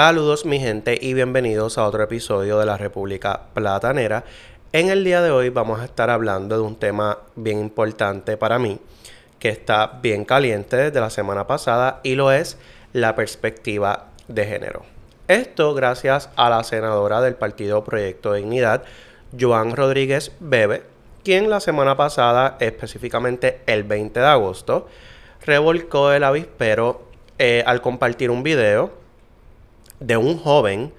Saludos mi gente y bienvenidos a otro episodio de la República Platanera. En el día de hoy vamos a estar hablando de un tema bien importante para mí, que está bien caliente desde la semana pasada y lo es la perspectiva de género. Esto gracias a la senadora del partido Proyecto Dignidad, Joan Rodríguez Bebe, quien la semana pasada, específicamente el 20 de agosto, revolcó el avispero eh, al compartir un video de un joven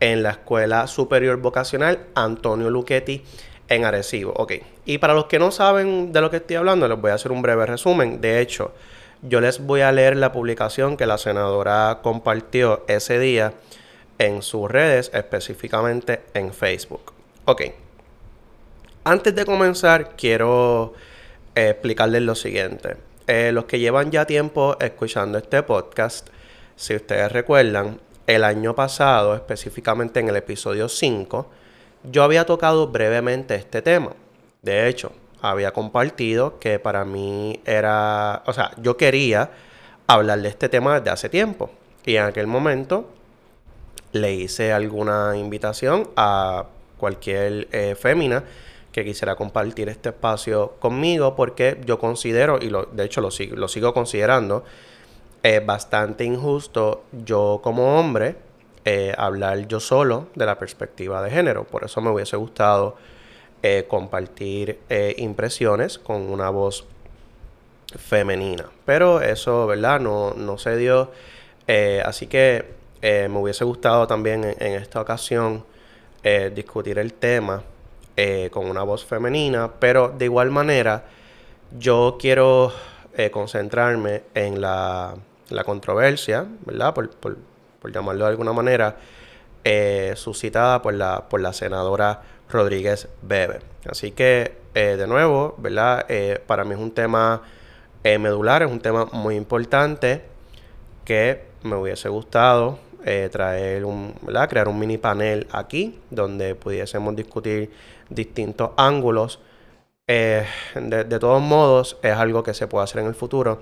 en la Escuela Superior Vocacional Antonio Luchetti en Arecibo. Ok, y para los que no saben de lo que estoy hablando, les voy a hacer un breve resumen. De hecho, yo les voy a leer la publicación que la senadora compartió ese día en sus redes, específicamente en Facebook. Ok, antes de comenzar, quiero eh, explicarles lo siguiente. Eh, los que llevan ya tiempo escuchando este podcast, si ustedes recuerdan, el año pasado, específicamente en el episodio 5, yo había tocado brevemente este tema. De hecho, había compartido que para mí era, o sea, yo quería hablar de este tema desde hace tiempo. Y en aquel momento le hice alguna invitación a cualquier eh, fémina que quisiera compartir este espacio conmigo porque yo considero, y lo, de hecho lo, lo sigo considerando, es bastante injusto yo como hombre eh, hablar yo solo de la perspectiva de género. Por eso me hubiese gustado eh, compartir eh, impresiones con una voz femenina. Pero eso, ¿verdad? No, no se dio. así que me hubiese gustado también en, esta ocasión discutir el tema con una voz femenina. Pero de igual manera, yo quiero concentrarme en la la controversia, ¿verdad? Por, llamarlo de alguna manera, eh, suscitada por la, por la senadora Rodríguez Bebe. Así que, eh, de nuevo, ¿verdad? Eh, para mí es un tema medular, es un tema muy importante que me hubiese gustado traer un. Crear un mini panel aquí donde pudiésemos discutir distintos ángulos. de todos modos, es algo que se puede hacer en el futuro.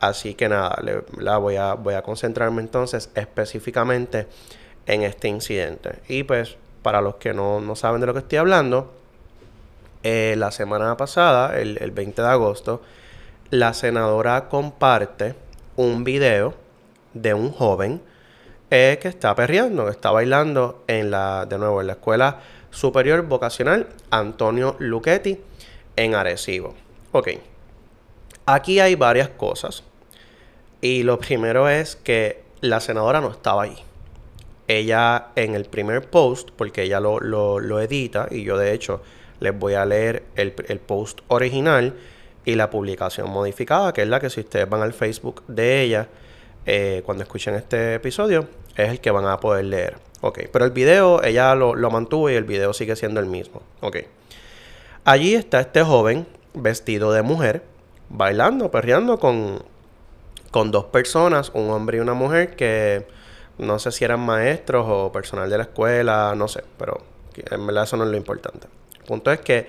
Así que nada, la voy, a, voy a concentrarme entonces específicamente en este incidente. Y pues, para los que no, saben de lo que estoy hablando, eh, la semana pasada, el, 20 de agosto, la senadora comparte un video de un joven eh, que está perreando, que está bailando en la, de nuevo, en la Escuela Superior Vocacional Antonio Luchetti en Arecibo. Ok. Aquí hay varias cosas. Y lo primero es que la senadora no estaba ahí. Ella en el primer post, porque ella lo, edita, y yo de hecho les voy a leer el, post original y la publicación modificada, que es la que si ustedes van al Facebook de ella, eh, cuando escuchen este episodio, es el que van a poder leer. Ok, pero el video ella lo, lo mantuvo y el video sigue siendo el mismo. Ok. Allí está este joven vestido de mujer bailando, perreando con, con dos personas, un hombre y una mujer, que no sé si eran maestros o personal de la escuela, no sé, pero en verdad eso no es lo importante. El punto es que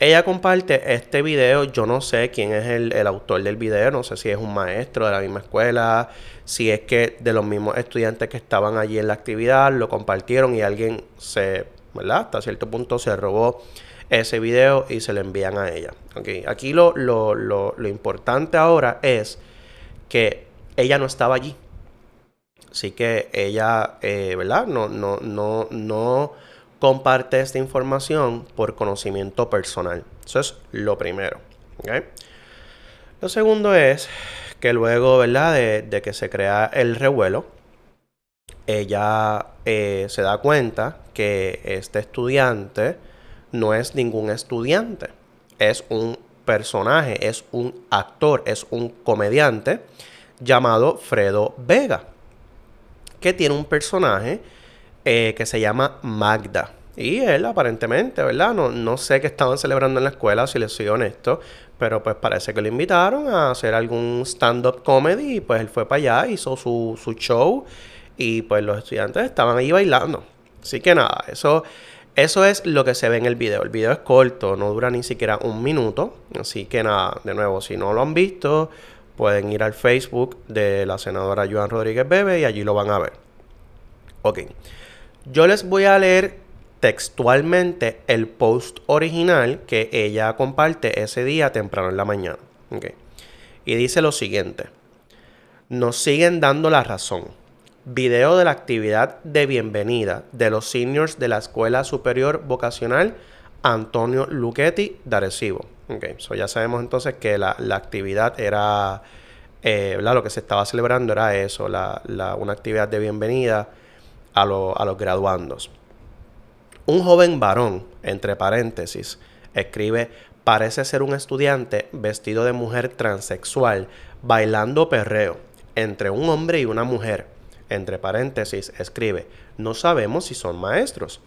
ella comparte este video, yo no sé quién es el, autor del video, no sé si es un maestro de la misma escuela, si es que de los mismos estudiantes que estaban allí en la actividad lo compartieron y alguien se, ¿verdad? Hasta cierto punto se robó ese video y se lo envían a ella. Okay. Aquí lo, lo, lo, lo importante ahora es que ella no estaba allí. Así que ella, eh, ¿verdad? No, no, no, no comparte esta información por conocimiento personal. Eso es lo primero. Lo segundo es que luego, ¿verdad? De, que se crea el revuelo, ella eh, se da cuenta que este estudiante no es ningún estudiante, es un personaje, es un actor, es un comediante llamado Fredo Vega, que tiene un personaje eh, que se llama Magda. Y él aparentemente, ¿verdad? No, no sé qué estaban celebrando en la escuela, si les soy honesto, pero pues parece que lo invitaron a hacer algún stand-up comedy y pues él fue para allá, hizo su, su show y pues los estudiantes estaban ahí bailando. Así que nada, eso, eso es lo que se ve en el video. El video es corto, no dura ni siquiera un minuto. Así que nada, de nuevo, si no lo han visto, pueden ir al Facebook de la senadora Joan Rodríguez Bebe y allí lo van a ver. Ok. Yo les voy a leer textualmente el post original que ella comparte ese día temprano en la mañana. Okay. Y dice lo siguiente. Nos siguen dando la razón. Video de la actividad de bienvenida de los seniors de la Escuela Superior Vocacional Antonio Luchetti de Arecibo. Okay. So ya sabemos entonces que la, actividad era, eh, lo que se estaba celebrando era eso, la, una actividad de bienvenida a, a los graduandos. Un joven varón, entre paréntesis, escribe, parece ser un estudiante vestido de mujer transexual, bailando perreo, entre un hombre y una mujer. Entre paréntesis, escribe, no sabemos si son maestros.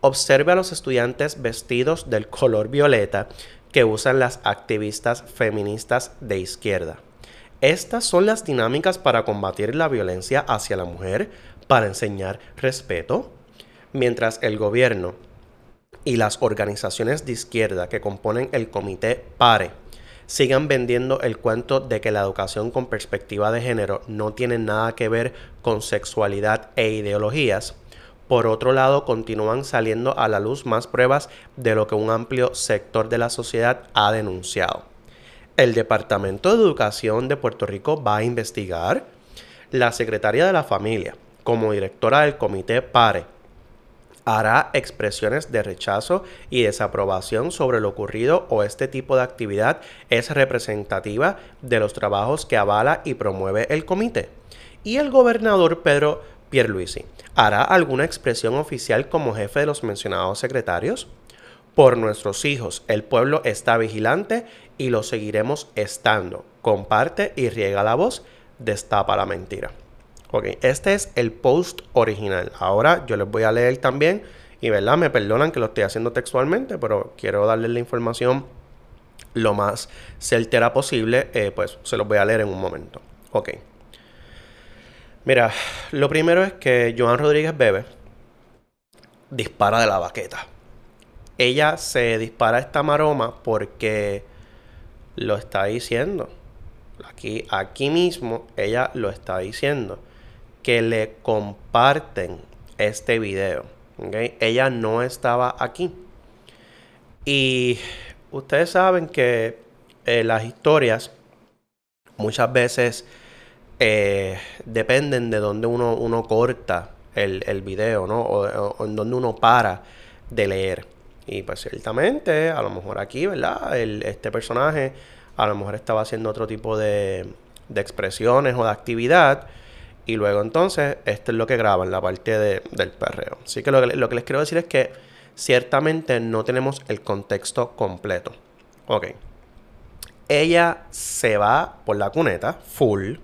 Observe a los estudiantes vestidos del color violeta que usan las activistas feministas de izquierda. Estas son las dinámicas para combatir la violencia hacia la mujer, para enseñar respeto, mientras el gobierno y las organizaciones de izquierda que componen el comité PARE sigan vendiendo el cuento de que la educación con perspectiva de género no tiene nada que ver con sexualidad e ideologías, por otro lado continúan saliendo a la luz más pruebas de lo que un amplio sector de la sociedad ha denunciado. El Departamento de Educación de Puerto Rico va a investigar. La secretaria de la Familia, como directora del comité PARE, hará expresiones de rechazo y desaprobación sobre lo ocurrido o este tipo de actividad es representativa de los trabajos que avala y promueve el comité. Y el gobernador Pedro Pierluisi hará alguna expresión oficial como jefe de los mencionados secretarios. Por nuestros hijos, el pueblo está vigilante y lo seguiremos estando. Comparte y riega la voz, destapa la mentira. Ok, este es el post original. Ahora yo les voy a leer también, y verdad, me perdonan que lo estoy haciendo textualmente, pero quiero darles la información lo más certera posible, eh, pues se los voy a leer en un momento. Ok. Mira, lo primero es que Joan Rodríguez Bebe dispara de la baqueta. Ella se dispara esta maroma porque lo está diciendo. Aquí, aquí mismo ella lo está diciendo que le comparten este video. Ella no estaba aquí. Y ustedes saben que eh, las historias muchas veces eh, dependen de dónde uno, uno corta el, el video, ¿no? O, en dónde uno para de leer. Y pues ciertamente, a lo mejor aquí, ¿verdad? Este personaje a lo mejor estaba haciendo otro tipo de, de expresiones o de actividad y luego entonces, esto es lo que graban, la parte del perreo. Así que lo, que les quiero decir es que ciertamente no tenemos el contexto completo. Ok. Ella se va por la cuneta, full,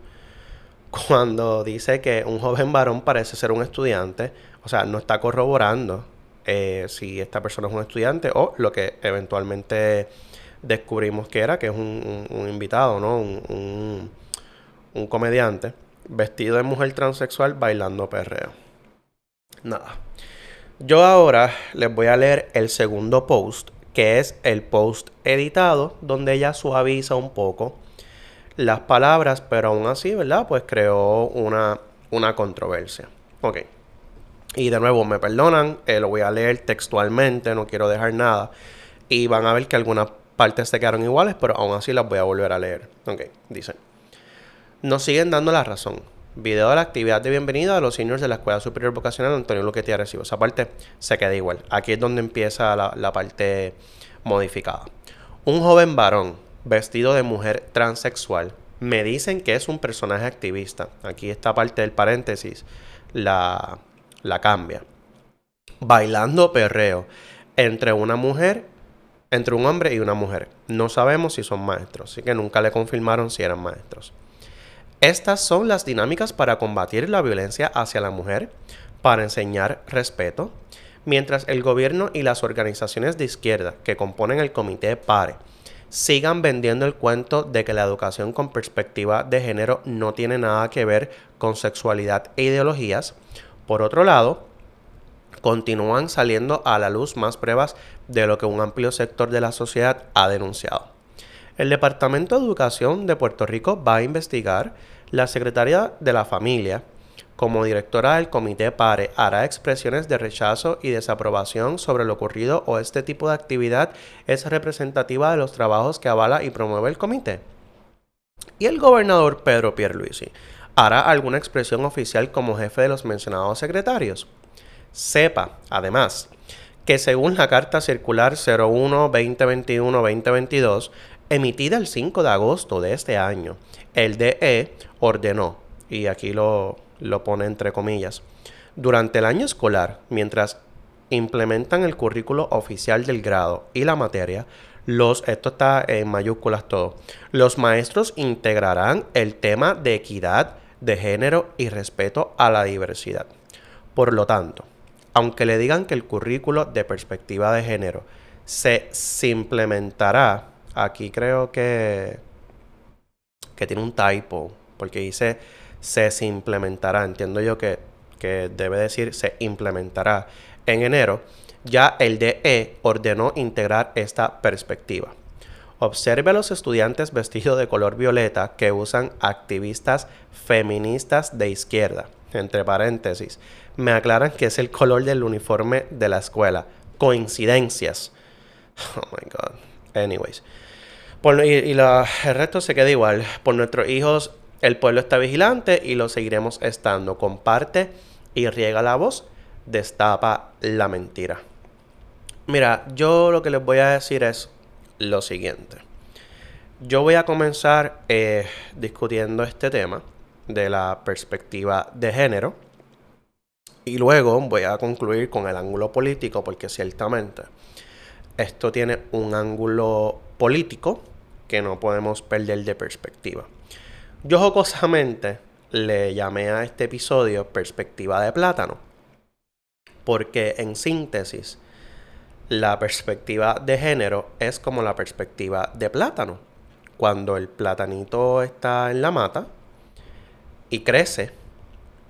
cuando dice que un joven varón parece ser un estudiante. O sea, no está corroborando eh, si esta persona es un estudiante o lo que eventualmente descubrimos que era, que es un, invitado, ¿no? un comediante vestido de mujer transexual bailando perreo. Nada. Yo ahora les voy a leer el segundo post, que es el post editado, donde ella suaviza un poco las palabras, pero aún así, ¿verdad? Pues creó una, una controversia. Ok. Y de nuevo, me perdonan, eh, lo voy a leer textualmente, no quiero dejar nada. Y van a ver que algunas partes se quedaron iguales, pero aún así las voy a volver a leer. Ok, dice nos siguen dando la razón. Video de la actividad de bienvenida de los seniors de la Escuela Superior Vocacional Antonio Luquete Recibo. Esa parte se queda igual. Aquí es donde empieza la, parte modificada. Un joven varón vestido de mujer transexual me dicen que es un personaje activista. Aquí esta parte del paréntesis la, la cambia. Bailando perreo entre una mujer, entre un hombre y una mujer. No sabemos si son maestros, así que nunca le confirmaron si eran maestros. Estas son las dinámicas para combatir la violencia hacia la mujer, para enseñar respeto, mientras el gobierno y las organizaciones de izquierda que componen el comité PARE sigan vendiendo el cuento de que la educación con perspectiva de género no tiene nada que ver con sexualidad e ideologías, por otro lado, continúan saliendo a la luz más pruebas de lo que un amplio sector de la sociedad ha denunciado. El Departamento de Educación de Puerto Rico va a investigar la Secretaría de la Familia, como directora del comité PARE, hará expresiones de rechazo y desaprobación sobre lo ocurrido o este tipo de actividad es representativa de los trabajos que avala y promueve el comité. Y el gobernador Pedro Pierluisi hará alguna expresión oficial como jefe de los mencionados secretarios. Sepa, además, que según la Carta Circular 01-2021-2022, emitida el 5 de agosto de este año, el DE ordenó, y aquí lo, lo pone entre comillas, durante el año escolar, mientras implementan el currículo oficial del grado y la materia, los, esto está en mayúsculas todo, los maestros integrarán el tema de equidad de género y respeto a la diversidad. Por lo tanto, aunque le digan que el currículo de perspectiva de género se implementará, aquí creo que, que tiene un typo, porque dice se implementará, entiendo yo que, que debe decir se implementará en enero, ya el DE ordenó integrar esta perspectiva. Observe a los estudiantes vestidos de color violeta que usan activistas feministas de izquierda. Entre paréntesis, me aclaran que es el color del uniforme de la escuela. Coincidencias. Oh my god. Anyways. Y, y el resto se queda igual. Por nuestros hijos el pueblo está vigilante y lo seguiremos estando. Comparte y riega la voz, destapa la mentira. Mira, yo lo que les voy a decir es lo siguiente. Yo voy a comenzar eh, discutiendo este tema de la perspectiva de género y luego voy a concluir con el ángulo político porque ciertamente esto tiene un ángulo político que no podemos perder de perspectiva. Yo jocosamente le llamé a este episodio Perspectiva de Plátano, porque en síntesis, la perspectiva de género es como la perspectiva de plátano. Cuando el platanito está en la mata y crece,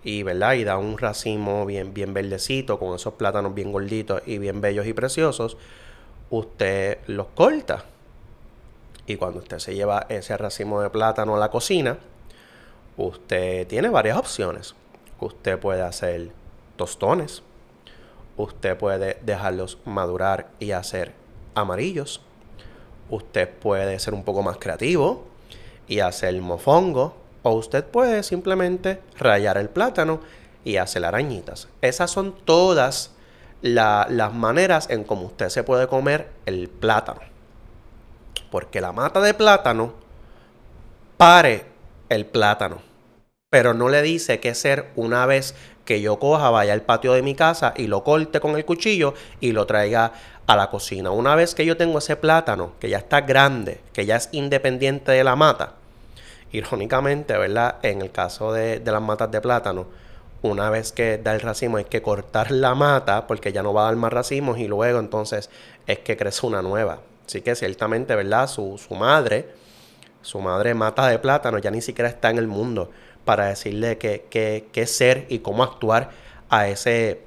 y, ¿verdad? y da un racimo bien, bien verdecito, con esos plátanos bien gorditos y bien bellos y preciosos, usted los corta y cuando usted se lleva ese racimo de plátano a la cocina, usted tiene varias opciones. Usted puede hacer tostones. Usted puede dejarlos madurar y hacer amarillos. Usted puede ser un poco más creativo y hacer mofongo. O usted puede simplemente rayar el plátano y hacer arañitas. Esas son todas las maneras en cómo usted se puede comer el plátano. Porque la mata de plátano pare el plátano. Pero no le dice que ser una vez que yo coja, vaya al patio de mi casa y lo corte con el cuchillo y lo traiga a la cocina. Una vez que yo tengo ese plátano, que ya está grande, que ya es independiente de la mata, irónicamente, ¿verdad? En el caso de, de las matas de plátano, una vez que da el racimo hay que cortar la mata porque ya no va a dar más racimos y luego entonces es que crece una nueva. Así que ciertamente, ¿verdad? Su, madre, su madre mata de plátano, ya ni siquiera está en el mundo para decirle qué ser y cómo actuar a ese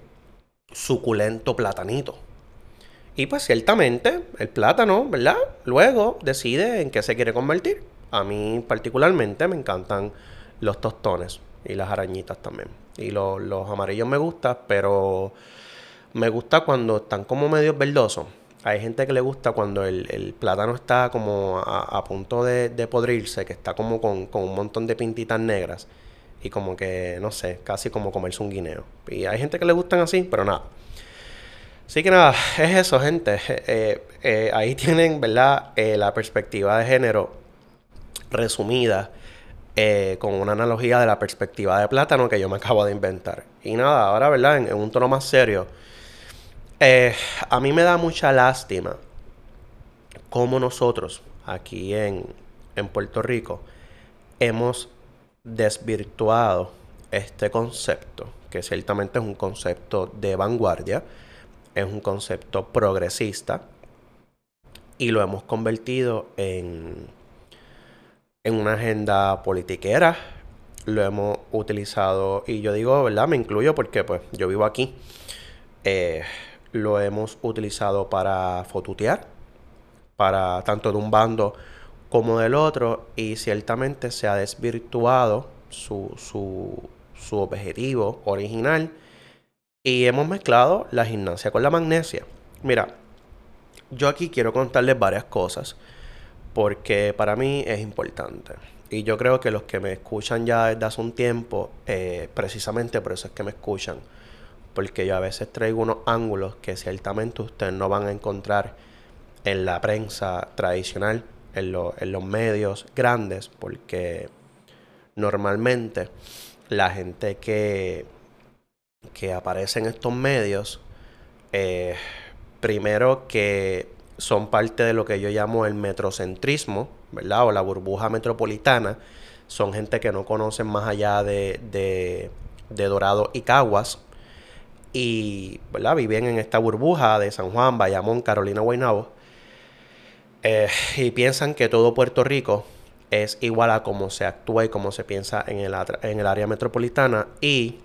suculento platanito. Y pues ciertamente el plátano, ¿verdad? Luego decide en qué se quiere convertir. A mí particularmente me encantan los tostones y las arañitas también. Y los amarillos me gustan, pero me gusta cuando están como medio verdosos. Hay gente que le gusta cuando el, plátano está como a, punto de, podrirse, que está como con, un montón de pintitas negras. Y como que, no sé, casi como comerse un guineo. Y hay gente que le gustan así, pero nada. Así que nada, es eso, gente. Eh, eh, ahí tienen, ¿verdad? Eh, la perspectiva de género resumida con una analogía de la perspectiva de plátano que yo me acabo de inventar. Y nada, ahora, ¿verdad? en un tono más serio. Eh, a mí me da mucha lástima cómo nosotros aquí en, Puerto Rico hemos desvirtuado este concepto, que ciertamente es un concepto de vanguardia, es un concepto progresista y lo hemos convertido en, en una agenda politiquera. Lo hemos utilizado, y yo digo, ¿verdad? Me incluyo porque pues yo vivo aquí. Eh, lo hemos utilizado para fotutear, para tanto de un bando como del otro, y ciertamente se ha desvirtuado su, su, su objetivo original y hemos mezclado la gimnasia con la magnesia. Mira, yo aquí quiero contarles varias cosas porque para mí es importante. Y yo creo que los que me escuchan ya desde hace un tiempo, eh, precisamente por eso es que me escuchan. Porque yo a veces traigo unos ángulos que ciertamente ustedes no van a encontrar en la prensa tradicional, en, los medios grandes, porque normalmente la gente que, que aparece en estos medios, eh, primero que son parte de lo que yo llamo el metrocentrismo, ¿verdad? O la burbuja metropolitana. Son gente que no conocen más allá de, de, Dorado y Caguas. Y, ¿verdad? Viven en esta burbuja de San Juan, Bayamón, Carolina, Guaynabo. Eh, y piensan que todo Puerto Rico es igual a cómo se actúa y cómo se piensa en el, en el área metropolitana. Y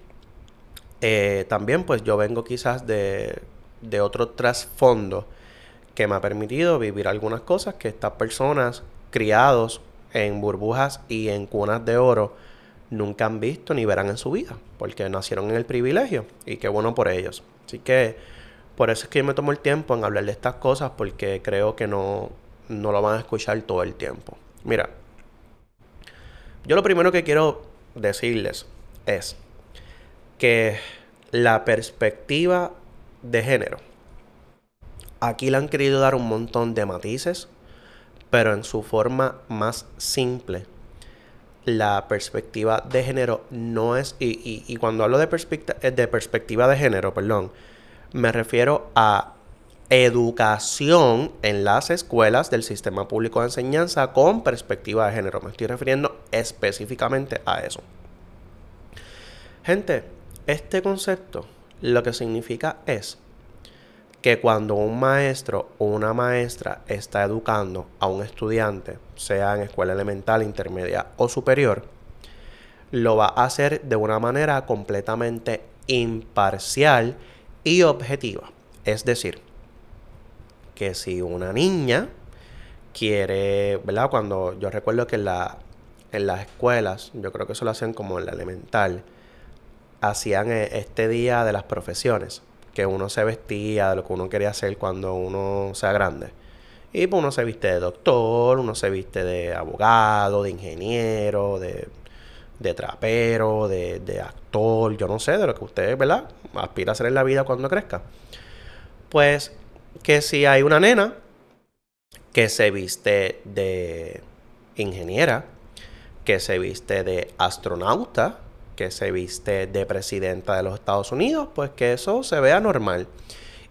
eh, también pues yo vengo quizás de, de otro trasfondo que me ha permitido vivir algunas cosas que estas personas criados en burbujas y en cunas de oro nunca han visto ni verán en su vida, porque nacieron en el privilegio y qué bueno por ellos. Así que por eso es que yo me tomo el tiempo en hablar de estas cosas porque creo que no, no lo van a escuchar todo el tiempo. Mira, yo lo primero que quiero decirles es que la perspectiva de género, aquí le han querido dar un montón de matices, pero en su forma más simple. La perspectiva de género no es, y, y cuando hablo de, de perspectiva de género, perdón, me refiero a educación en las escuelas del sistema público de enseñanza con perspectiva de género. Me estoy refiriendo específicamente a eso. Gente, este concepto lo que significa es que cuando un maestro o una maestra está educando a un estudiante, sea en escuela elemental, intermedia o superior, lo va a hacer de una manera completamente imparcial y objetiva. Es decir, que si una niña quiere, ¿verdad? Cuando yo recuerdo que en, en las escuelas, yo creo que eso lo hacen como en la elemental, hacían eh, este día de las profesiones, que uno se vestía de lo que uno quería hacer cuando uno sea grande. Y pues uno se viste de doctor, uno se viste de abogado, de ingeniero, de, de trapero, de, de, actor, yo no sé, de lo que usted, ¿verdad? Aspira a hacer en la vida cuando crezca. Pues que si hay una nena que se viste de ingeniera, que se viste de astronauta, que se viste de presidenta de los Estados Unidos, pues que eso se vea normal.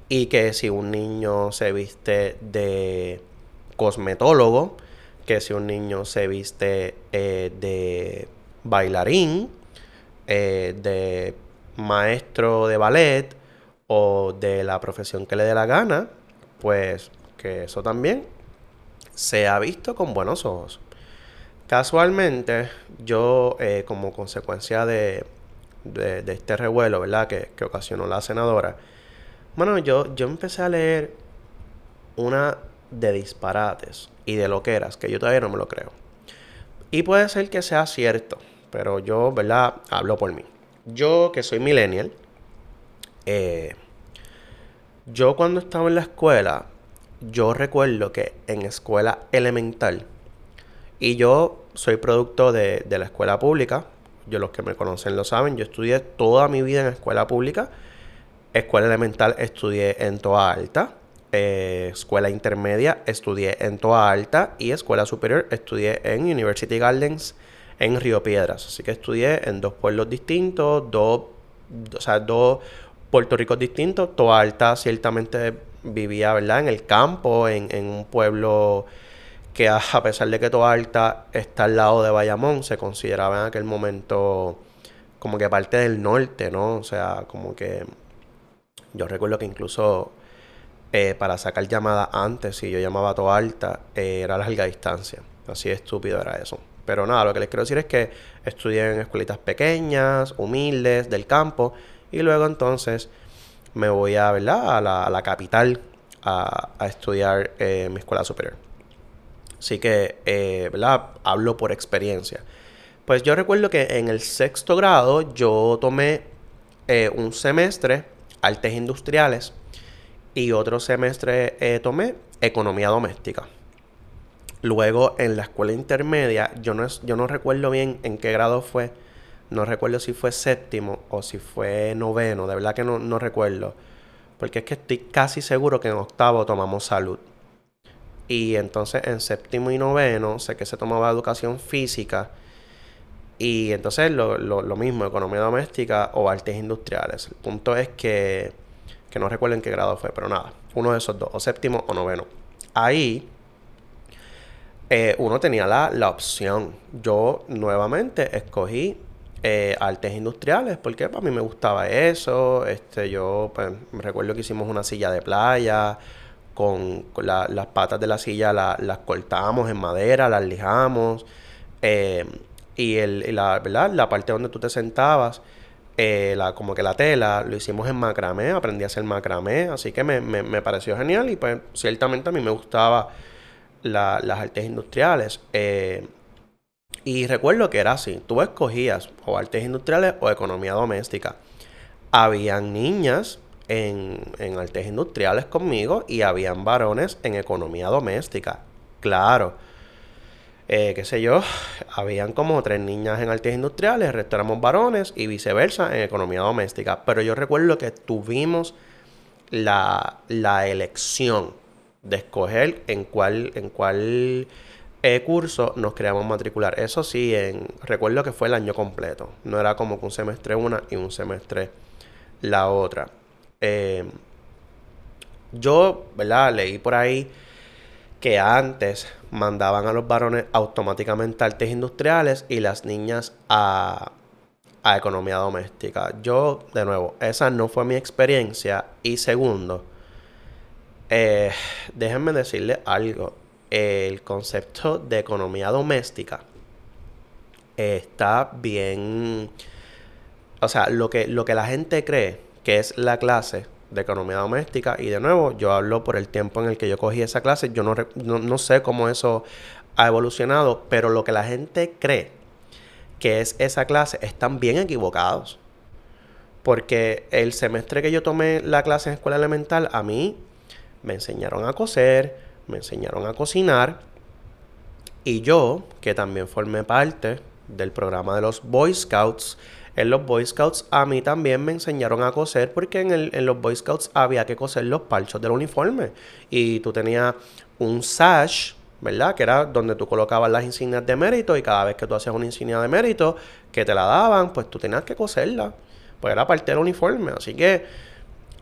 Y que si un niño se viste de cosmetólogo, que si un niño se viste eh, de bailarín, eh, de maestro de ballet, o de la profesión que le dé la gana, pues que eso también se ha visto con buenos ojos. Casualmente, yo eh, como consecuencia de, de, este revuelo, ¿verdad? Que, ocasionó la senadora, bueno, yo, yo empecé a leer una de disparates y de loqueras, que yo todavía no me lo creo. Y puede ser que sea cierto, pero yo, ¿verdad? Hablo por mí. Yo que soy millennial, eh, yo cuando estaba en la escuela, yo recuerdo que en escuela elemental, y yo soy producto de, la escuela pública, yo los que me conocen lo saben, yo estudié toda mi vida en escuela pública, escuela elemental estudié en Toa Alta, eh, escuela intermedia estudié en Toa Alta y escuela superior estudié en University Gardens en Río Piedras. Así que estudié en dos pueblos distintos, dos, o sea, dos Puerto Rico es distinto. Toa Alta ciertamente vivía, ¿verdad? En el campo, en, un pueblo que a pesar de que Toa Alta está al lado de Bayamón, se consideraba en aquel momento como que parte del norte, ¿no? O sea, como que Yo recuerdo que incluso eh, para sacar llamadas antes, si yo llamaba a toda alta, eh, era larga distancia. Así estúpido era eso. Pero nada, lo que les quiero decir es que estudié en escuelitas pequeñas, humildes, del campo, y luego entonces me voy a, ¿verdad? a, la, capital a, estudiar eh, mi escuela superior. Así que, eh. Hablo por experiencia. Pues yo recuerdo que en el sexto grado yo tomé eh, un semestre artes industriales y otro semestre eh, tomé economía doméstica. Luego en la escuela intermedia, yo no, yo no recuerdo bien en qué grado fue, no recuerdo si fue séptimo o si fue noveno, de verdad que no, no recuerdo. Porque es que estoy casi seguro que en octavo tomamos salud. Y entonces en séptimo y noveno sé que se tomaba educación física. Y entonces lo, lo, mismo, economía doméstica o artes industriales. El punto es que, que no recuerdo en qué grado fue, pero nada, uno de esos dos, o séptimo o noveno. Ahí eh, uno tenía la, la, opción. Yo nuevamente escogí eh, artes industriales porque para mí me gustaba eso. Este, yo pues, recuerdo que hicimos una silla de playa con, las patas de la silla las cortamos en madera, las lijamos. Eh, y, el, la, la parte donde tú te sentabas, eh, la, como que la tela, lo hicimos en macramé, aprendí a hacer macramé, así que me, me, pareció genial y pues ciertamente a mí me gustaba las artes industriales. Eh, y recuerdo que era así, tú escogías o artes industriales o economía doméstica. Habían niñas en, artes industriales conmigo y habían varones en economía doméstica. Claro. Eh, qué sé yo, habían como tres niñas en artes industriales, el resto éramos varones y viceversa en economía doméstica. Pero yo recuerdo que tuvimos la, elección de escoger en cuál, en cuál eh, curso nos queríamos matricular. Eso sí, en, recuerdo que fue el año completo. No era como que un semestre una y un semestre la otra. Eh, yo, ¿verdad? Leí por ahí que antes mandaban a los varones automáticamente a artes industriales y las niñas a, a economía doméstica. Yo, de nuevo, esa no fue mi experiencia. Y segundo, eh, déjenme decirle algo. El concepto de economía doméstica está bien... O sea, lo que, lo que la gente cree que es la clase de economía doméstica. Y de nuevo, yo hablo por el tiempo en el que yo cogí esa clase. Yo no, no, sé cómo eso ha evolucionado, pero lo que la gente cree que es esa clase están bien equivocados. Porque el semestre que yo tomé la clase en escuela elemental, a mí me enseñaron a coser, me enseñaron a cocinar. Y yo, que también formé parte del programa de los Boy Scouts, en los Boy Scouts a mí también me enseñaron a coser porque en, el, en los Boy Scouts había que coser los parchos del uniforme. Y tú tenías un sash, ¿verdad? Que era donde tú colocabas las insignias de mérito y cada vez que tú hacías una insignia de mérito que te la daban, pues tú tenías que coserla. Pues era parte del uniforme. Así que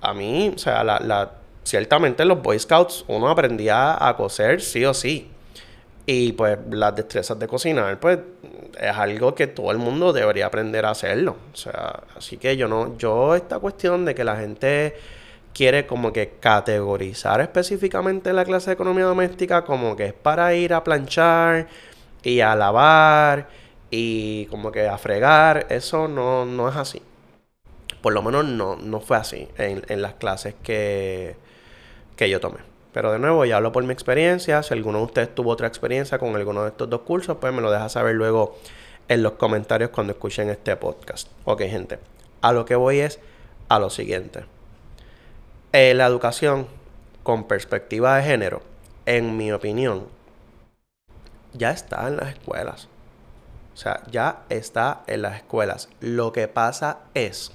a mí, o sea, la, la, ciertamente en los Boy Scouts uno aprendía a coser sí o sí. Y pues las destrezas de cocinar, pues es algo que todo el mundo debería aprender a hacerlo. O sea, así que yo no, yo esta cuestión de que la gente quiere como que categorizar específicamente la clase de economía doméstica como que es para ir a planchar y a lavar y como que a fregar, eso no, no es así. Por lo menos no, no fue así en, en las clases que, que yo tomé. Pero de nuevo, ya hablo por mi experiencia. Si alguno de ustedes tuvo otra experiencia con alguno de estos dos cursos, pues me lo deja saber luego en los comentarios cuando escuchen este podcast. Ok, gente. A lo que voy es a lo siguiente. Eh, la educación con perspectiva de género, en mi opinión, ya está en las escuelas. O sea, ya está en las escuelas. Lo que pasa es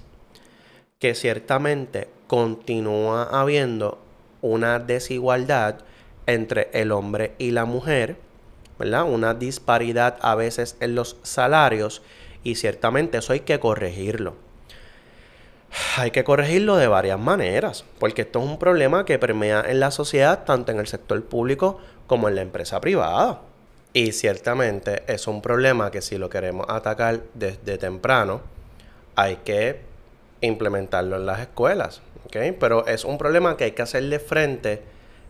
que ciertamente continúa habiendo una desigualdad entre el hombre y la mujer, ¿verdad? Una disparidad a veces en los salarios y ciertamente eso hay que corregirlo. Hay que corregirlo de varias maneras, porque esto es un problema que permea en la sociedad, tanto en el sector público como en la empresa privada. Y ciertamente es un problema que si lo queremos atacar desde temprano, hay que implementarlo en las escuelas. Pero es un problema que hay que hacerle frente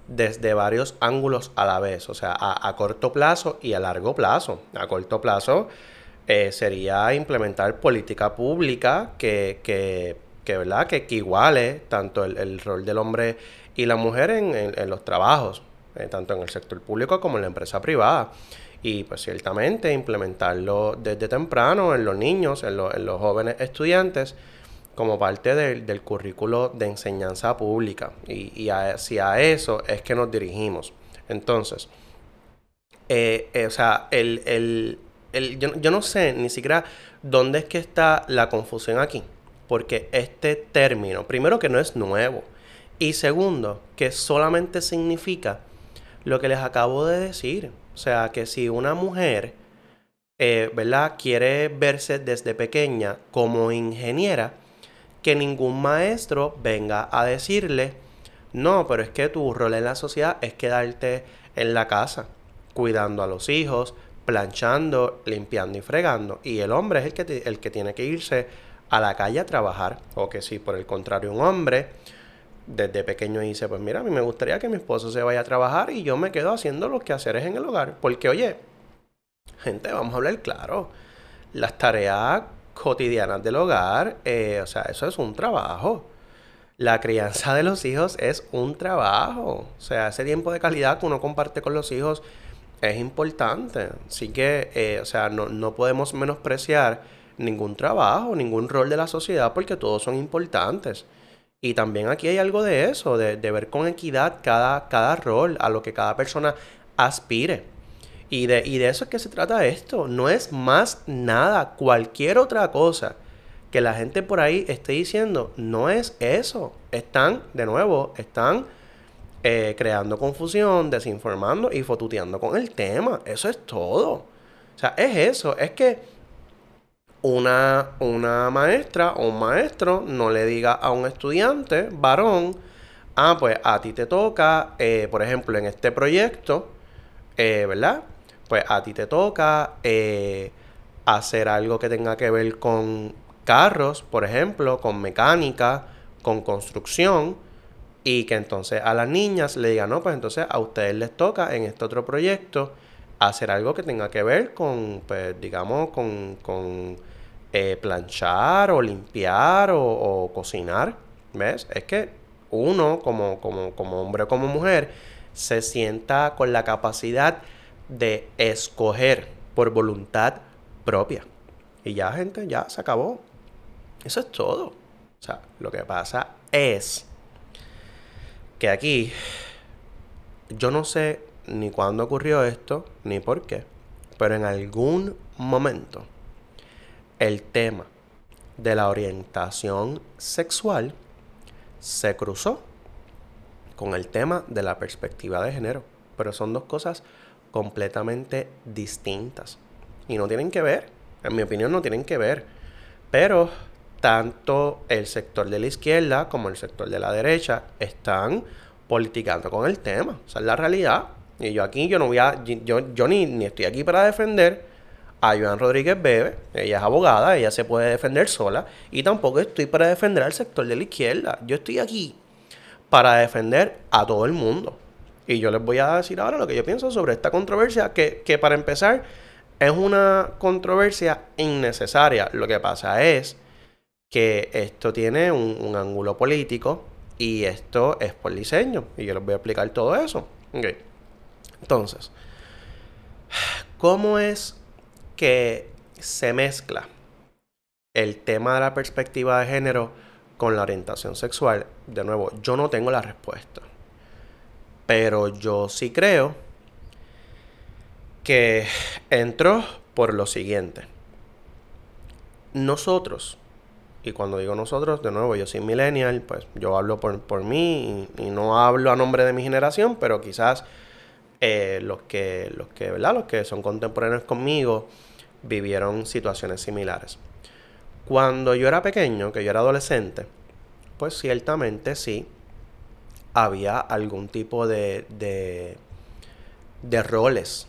desde varios ángulos a la vez, o sea, a, corto plazo y a largo plazo. A corto plazo eh, sería implementar política pública que, que, que ¿verdad? que, iguale tanto el, rol del hombre y la mujer en, los trabajos, eh, tanto en el sector público como en la empresa privada. Y pues ciertamente implementarlo desde temprano en los niños, en, en los jóvenes estudiantes, como parte del, currículo de enseñanza pública. Y, hacia eso es que nos dirigimos. Entonces, eh, eh, o sea, el, yo, no sé ni siquiera dónde es que está la confusión aquí. Porque este término, primero que no es nuevo. Y segundo, que solamente significa lo que les acabo de decir. O sea, que si una mujer, eh, ¿verdad?, quiere verse desde pequeña como ingeniera, que ningún maestro venga a decirle, no, pero es que tu rol en la sociedad es quedarte en la casa, cuidando a los hijos, planchando, limpiando y fregando. Y el hombre es el que, el que tiene que irse a la calle a trabajar. O que si por el contrario un hombre desde pequeño dice, pues mira, a mí me gustaría que mi esposo se vaya a trabajar y yo me quedo haciendo los quehaceres en el hogar. Porque oye, gente, vamos a hablar claro. Las tareas cotidianas del hogar, eh, o sea, eso es un trabajo. La crianza de los hijos es un trabajo. O sea, ese tiempo de calidad que uno comparte con los hijos es importante. Así que, eh, o sea, no, no, podemos menospreciar ningún trabajo, ningún rol de la sociedad porque todos son importantes. Y también aquí hay algo de eso, de, de ver con equidad cada, cada rol, a lo que cada persona aspire. Y de, y de eso es que se trata esto. No es más nada, cualquier otra cosa que la gente por ahí esté diciendo, no es eso. Están, de nuevo, están eh, creando confusión, desinformando y fotuteando con el tema. Eso es todo. O sea, es eso. Es que una, una maestra o un maestro no le diga a un estudiante varón, ah, pues a ti te toca, eh, por ejemplo, en este proyecto, eh, ¿verdad? Pues a ti te toca eh, hacer algo que tenga que ver con carros, por ejemplo, con mecánica, con construcción, y que entonces a las niñas le digan, no, pues entonces a ustedes les toca en este otro proyecto hacer algo que tenga que ver con, pues digamos, con, con eh, planchar o limpiar o, cocinar. ¿Ves? Es que uno, como, como, como hombre o como mujer, se sienta con la capacidad de escoger por voluntad propia. Y ya, gente, ya se acabó. Eso es todo. O sea, lo que pasa es que aquí yo no sé ni cuándo ocurrió esto, ni por qué, pero en algún momento el tema de la orientación sexual se cruzó con el tema de la perspectiva de género. Pero son dos cosas completamente distintas. Y no tienen que ver, en mi opinión no tienen que ver. Pero tanto el sector de la izquierda como el sector de la derecha están politicando con el tema. Esa es la realidad. Y yo aquí, yo no voy a, yo, yo ni, ni estoy aquí para defender a Joan Rodríguez Bebe. Ella es abogada, ella se puede defender sola. Y tampoco estoy para defender al sector de la izquierda. Yo estoy aquí para defender a todo el mundo. Y yo les voy a decir ahora lo que yo pienso sobre esta controversia, que, para empezar es una controversia innecesaria. Lo que pasa es que esto tiene un, ángulo político y esto es por diseño. Y yo les voy a explicar todo eso. Entonces, ¿cómo es que se mezcla el tema de la perspectiva de género con la orientación sexual? De nuevo, yo no tengo la respuesta. Pero yo sí creo que entró por lo siguiente. Nosotros, y cuando digo nosotros, de nuevo, yo soy millennial, pues yo hablo por, mí y, no hablo a nombre de mi generación, pero quizás eh, los que, los que, ¿verdad? Los que son contemporáneos conmigo vivieron situaciones similares. Cuando yo era pequeño, que yo era adolescente, pues ciertamente sí, había algún tipo de, de, roles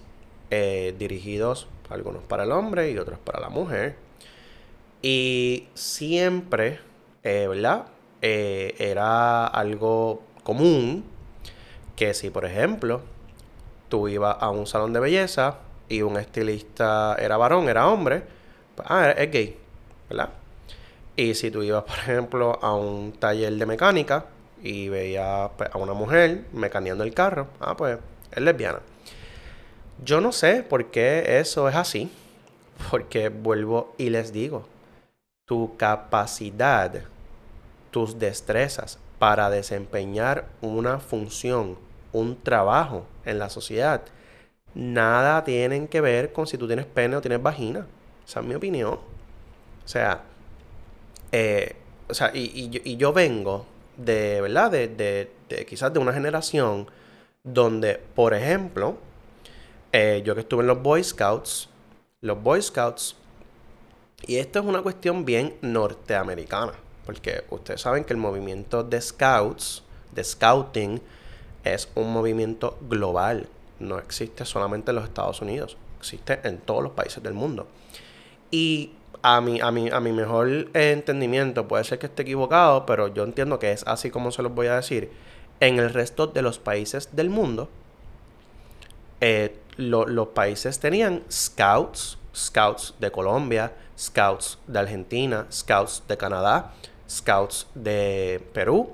eh, dirigidos, algunos para el hombre y otros para la mujer. Y siempre eh, ¿verdad? Eh, era algo común que si, por ejemplo, tú ibas a un salón de belleza y un estilista era varón, era hombre, pues, ah, es gay, ¿verdad? Y si tú ibas, por ejemplo, a un taller de mecánica y veías pues, a una mujer mecaneando el carro, ah, pues es lesbiana. Yo no sé por qué eso es así, porque vuelvo y les digo, tu capacidad, tus destrezas para desempeñar una función, un trabajo en la sociedad, nada tienen que ver con si tú tienes pene o tienes vagina. Esa es mi opinión. O sea, eh, o sea, y, yo, vengo de, ¿verdad? De, de, quizás de una generación donde, por ejemplo, eh, yo que estuve en los Boy Scouts, los Boy Scouts, y esto es una cuestión bien norteamericana, porque ustedes saben que el movimiento de Scouts, de Scouting, es un movimiento global, no existe solamente en los Estados Unidos, existe en todos los países del mundo. Y a mi, a mi, a mi mejor entendimiento, puede ser que esté equivocado, pero yo entiendo que es así como se los voy a decir. En el resto de los países del mundo, eh, los países tenían scouts, scouts de Colombia, scouts de Argentina, scouts de Canadá, scouts de Perú,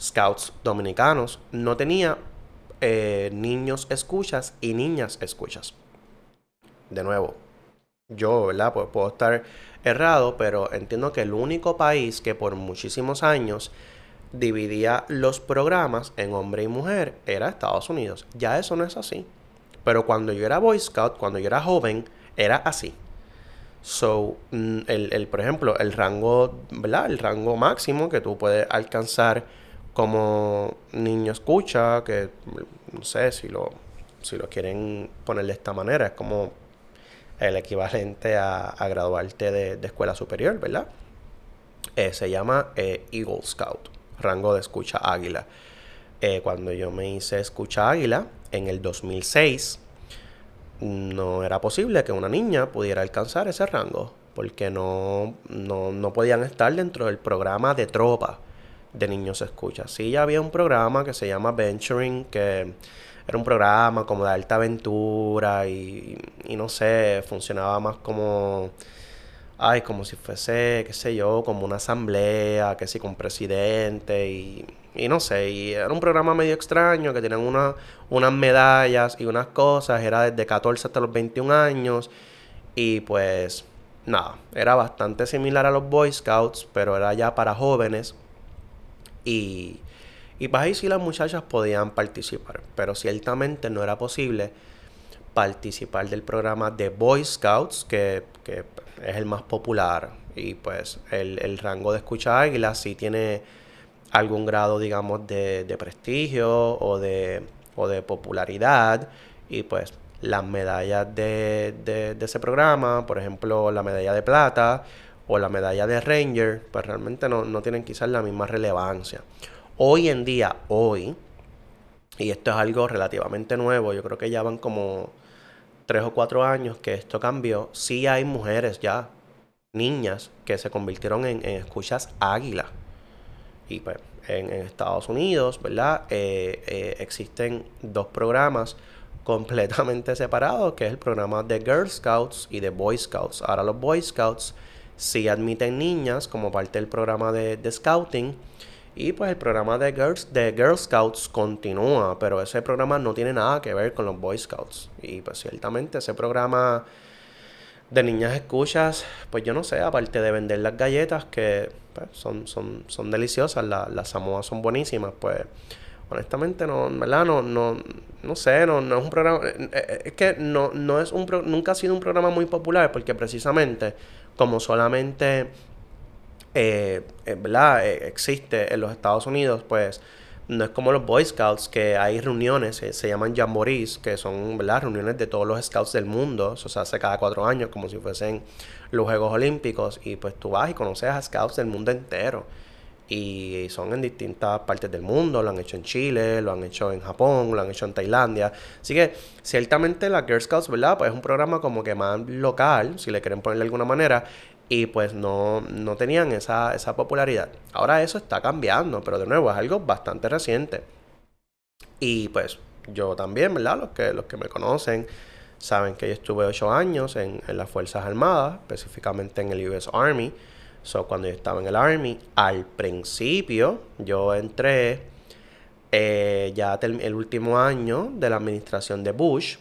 scouts dominicanos. No tenía eh, niños escuchas y niñas escuchas. De nuevo, yo, ¿verdad? Pues puedo estar errado, pero entiendo que el único país que por muchísimos años dividía los programas en hombre y mujer era Estados Unidos. Ya eso no es así. Pero cuando yo era Boy Scout, cuando yo era joven, era así. So, mm, el, por ejemplo, el rango, ¿verdad? El rango máximo que tú puedes alcanzar como niño escucha, que no sé si lo, si lo quieren poner de esta manera, es como el equivalente a, graduarte de, escuela superior, ¿verdad? Eh, se llama eh, Eagle Scout, rango de escucha águila. Eh, cuando yo me hice escucha águila en el 2006, no era posible que una niña pudiera alcanzar ese rango, porque no, no, no podían estar dentro del programa de tropa de niños escucha. Sí, ya había un programa que se llama Venturing, que era un programa como de alta aventura y, y no sé, funcionaba más como, ay, como si fuese, qué sé yo, como una asamblea, que sí, con presidente y, y no sé, y era un programa medio extraño que tenían una, unas medallas y unas cosas, era desde 14 hasta los 21 años y pues nada, era bastante similar a los Boy Scouts, pero era ya para jóvenes y y para ahí sí las muchachas podían participar, pero ciertamente no era posible participar del programa de Boy Scouts, que, es el más popular. Y pues el, rango de escucha águila sí tiene algún grado, digamos, de, prestigio o de, o de popularidad. Y pues las medallas de, de, ese programa, por ejemplo, la medalla de plata o la medalla de Ranger, pues realmente no, no tienen quizás la misma relevancia. Hoy en día, hoy, y esto es algo relativamente nuevo, yo creo que ya van como tres o cuatro años que esto cambió, sí hay mujeres ya, niñas, que se convirtieron en, escuchas águila. Y pues en, Estados Unidos, ¿verdad? Eh, eh, existen dos programas completamente separados, que es el programa de Girl Scouts y de Boy Scouts. Ahora los Boy Scouts sí admiten niñas como parte del programa de, de Scouting y pues el programa de Girls, de Girl Scouts continúa, pero ese programa no tiene nada que ver con los Boy Scouts. Y pues ciertamente ese programa de niñas escuchas, pues yo no sé, aparte de vender las galletas que pues, son, son, son deliciosas, las samoas son buenísimas, pues honestamente no, ¿verdad? No, no, no sé, no, no es un programa, eh, eh, es que no, no es un, nunca ha sido un programa muy popular porque precisamente como solamente eh, eh. Eh, existe en los Estados Unidos, pues no es como los Boy Scouts, que hay reuniones, se llaman jamborees, que son reuniones de todos los Scouts del mundo, eso se hace cada cuatro años, como si fuesen los Juegos Olímpicos, y pues tú vas y conoces a Scouts del mundo entero. Y son en distintas partes del mundo, lo han hecho en Chile, lo han hecho en Japón, lo han hecho en Tailandia. Así que ciertamente la Girl Scouts, ¿verdad? Pues es un programa como que más local, si le quieren poner de alguna manera, y pues no, no tenían esa, esa popularidad. Ahora eso está cambiando, pero de nuevo es algo bastante reciente. Y pues yo también, ¿verdad? Los que, los que me conocen saben que yo estuve ocho años en, en las Fuerzas Armadas, específicamente en el US Army. So, cuando yo estaba en el Army, al principio yo entré eh, ya el último año de la administración de Bush.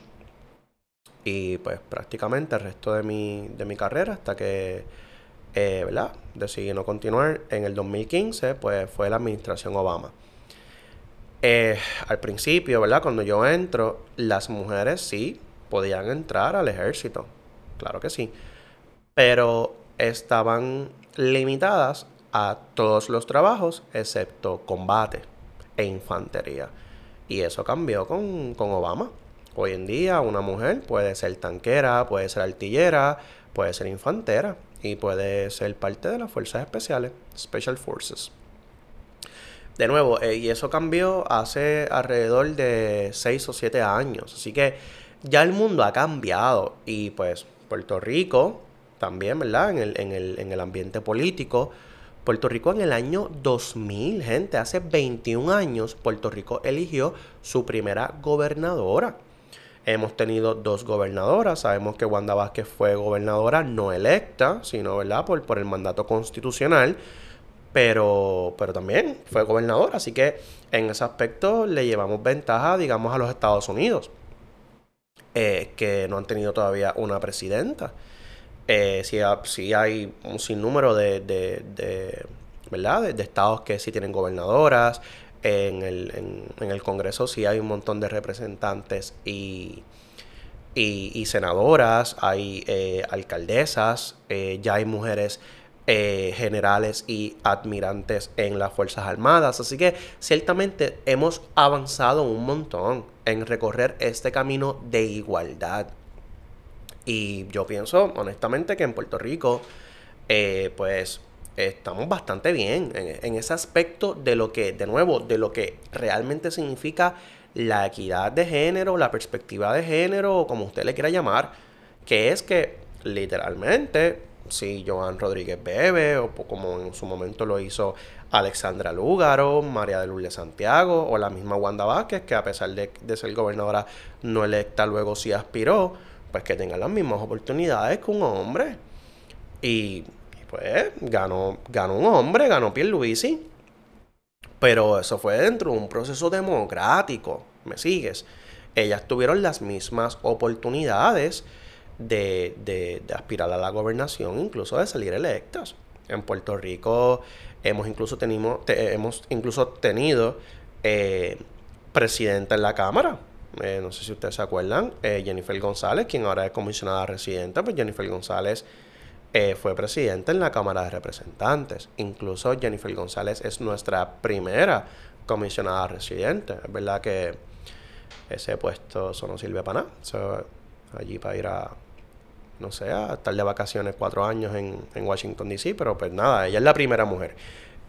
Y pues prácticamente el resto de mi, de mi carrera hasta que, eh, ¿verdad? Decidí no continuar. En el 2015 pues fue la administración Obama. Eh, al principio, ¿verdad? Cuando yo entro, las mujeres sí podían entrar al ejército. Claro que sí. Pero estaban limitadas a todos los trabajos excepto combate e infantería. Y eso cambió con, con Obama. Hoy en día una mujer puede ser tanquera, puede ser artillera, puede ser infantera y puede ser parte de las fuerzas especiales, Special Forces. De nuevo, eh, y eso cambió hace alrededor de 6 o 7 años. Así que ya el mundo ha cambiado y pues Puerto Rico también, ¿verdad? En el, en el, en el ambiente político. Puerto Rico en el año 2000, gente, hace 21 años, Puerto Rico eligió su primera gobernadora. Hemos tenido dos gobernadoras. Sabemos que Wanda Vázquez fue gobernadora no electa, sino ¿verdad? Por, el mandato constitucional. Pero, pero también fue gobernadora. Así que en ese aspecto le llevamos ventaja, digamos, a los Estados Unidos. Eh, que no han tenido todavía una presidenta. Eh, sí, hay un sinnúmero de, de, de ¿verdad? De, estados que sí tienen gobernadoras. En el, en, el Congreso sí hay un montón de representantes y, y, senadoras, hay eh, alcaldesas, eh, ya hay mujeres eh, generales y admirantes en las Fuerzas Armadas. Así que ciertamente hemos avanzado un montón en recorrer este camino de igualdad. Y yo pienso honestamente que en Puerto Rico, pues estamos bastante bien en, ese aspecto de lo que, de nuevo, de lo que realmente significa la equidad de género, la perspectiva de género, o como usted le quiera llamar, que es que literalmente, si Joan Rodríguez Bebe, o como en su momento lo hizo Alexandra Lúgaro, María de Lourdes Santiago, o la misma Wanda Vázquez, que a pesar de, de ser gobernadora no electa, luego sí aspiró, pues que tengan las mismas oportunidades que un hombre. Y pues ganó, ganó un hombre, ganó Pierluisi. Pero eso fue dentro de un proceso democrático. ¿Me sigues? Ellas tuvieron las mismas oportunidades de, aspirar a la gobernación, incluso de salir electas. En Puerto Rico hemos incluso, hemos incluso tenido eh, presidenta en la Cámara. Eh, no sé si ustedes se acuerdan, eh, Jennifer González, quien ahora es comisionada residente, pues Jennifer González eh, fue presidente en la Cámara de Representantes. Incluso Jennifer González es nuestra primera comisionada residente. Es verdad que ese puesto eso no sirve para nada. allí para ir a, no sé, a estar de vacaciones cuatro años en, Washington, D.C., pero pues nada, ella es la primera mujer.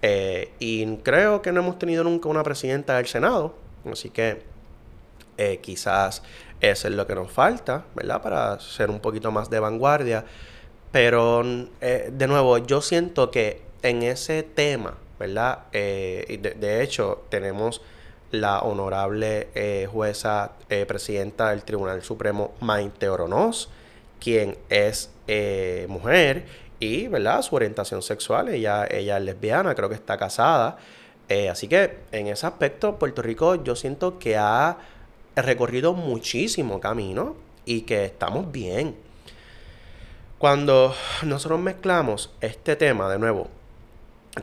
Eh, y creo que no hemos tenido nunca una presidenta del Senado, así que eh, quizás eso es lo que nos falta, ¿verdad? Para ser un poquito más de vanguardia. Pero, eh, de nuevo, yo siento que en ese tema, ¿verdad? Eh, de, hecho, tenemos la honorable eh, jueza presidenta del Tribunal Supremo, Maite Oronoz, quien es mujer y, ¿verdad? Su orientación sexual, ella, ella es lesbiana, creo que está casada. así que en ese aspecto, Puerto Rico yo siento que ha recorrido muchísimo camino y que estamos bien. Cuando nosotros mezclamos este tema de nuevo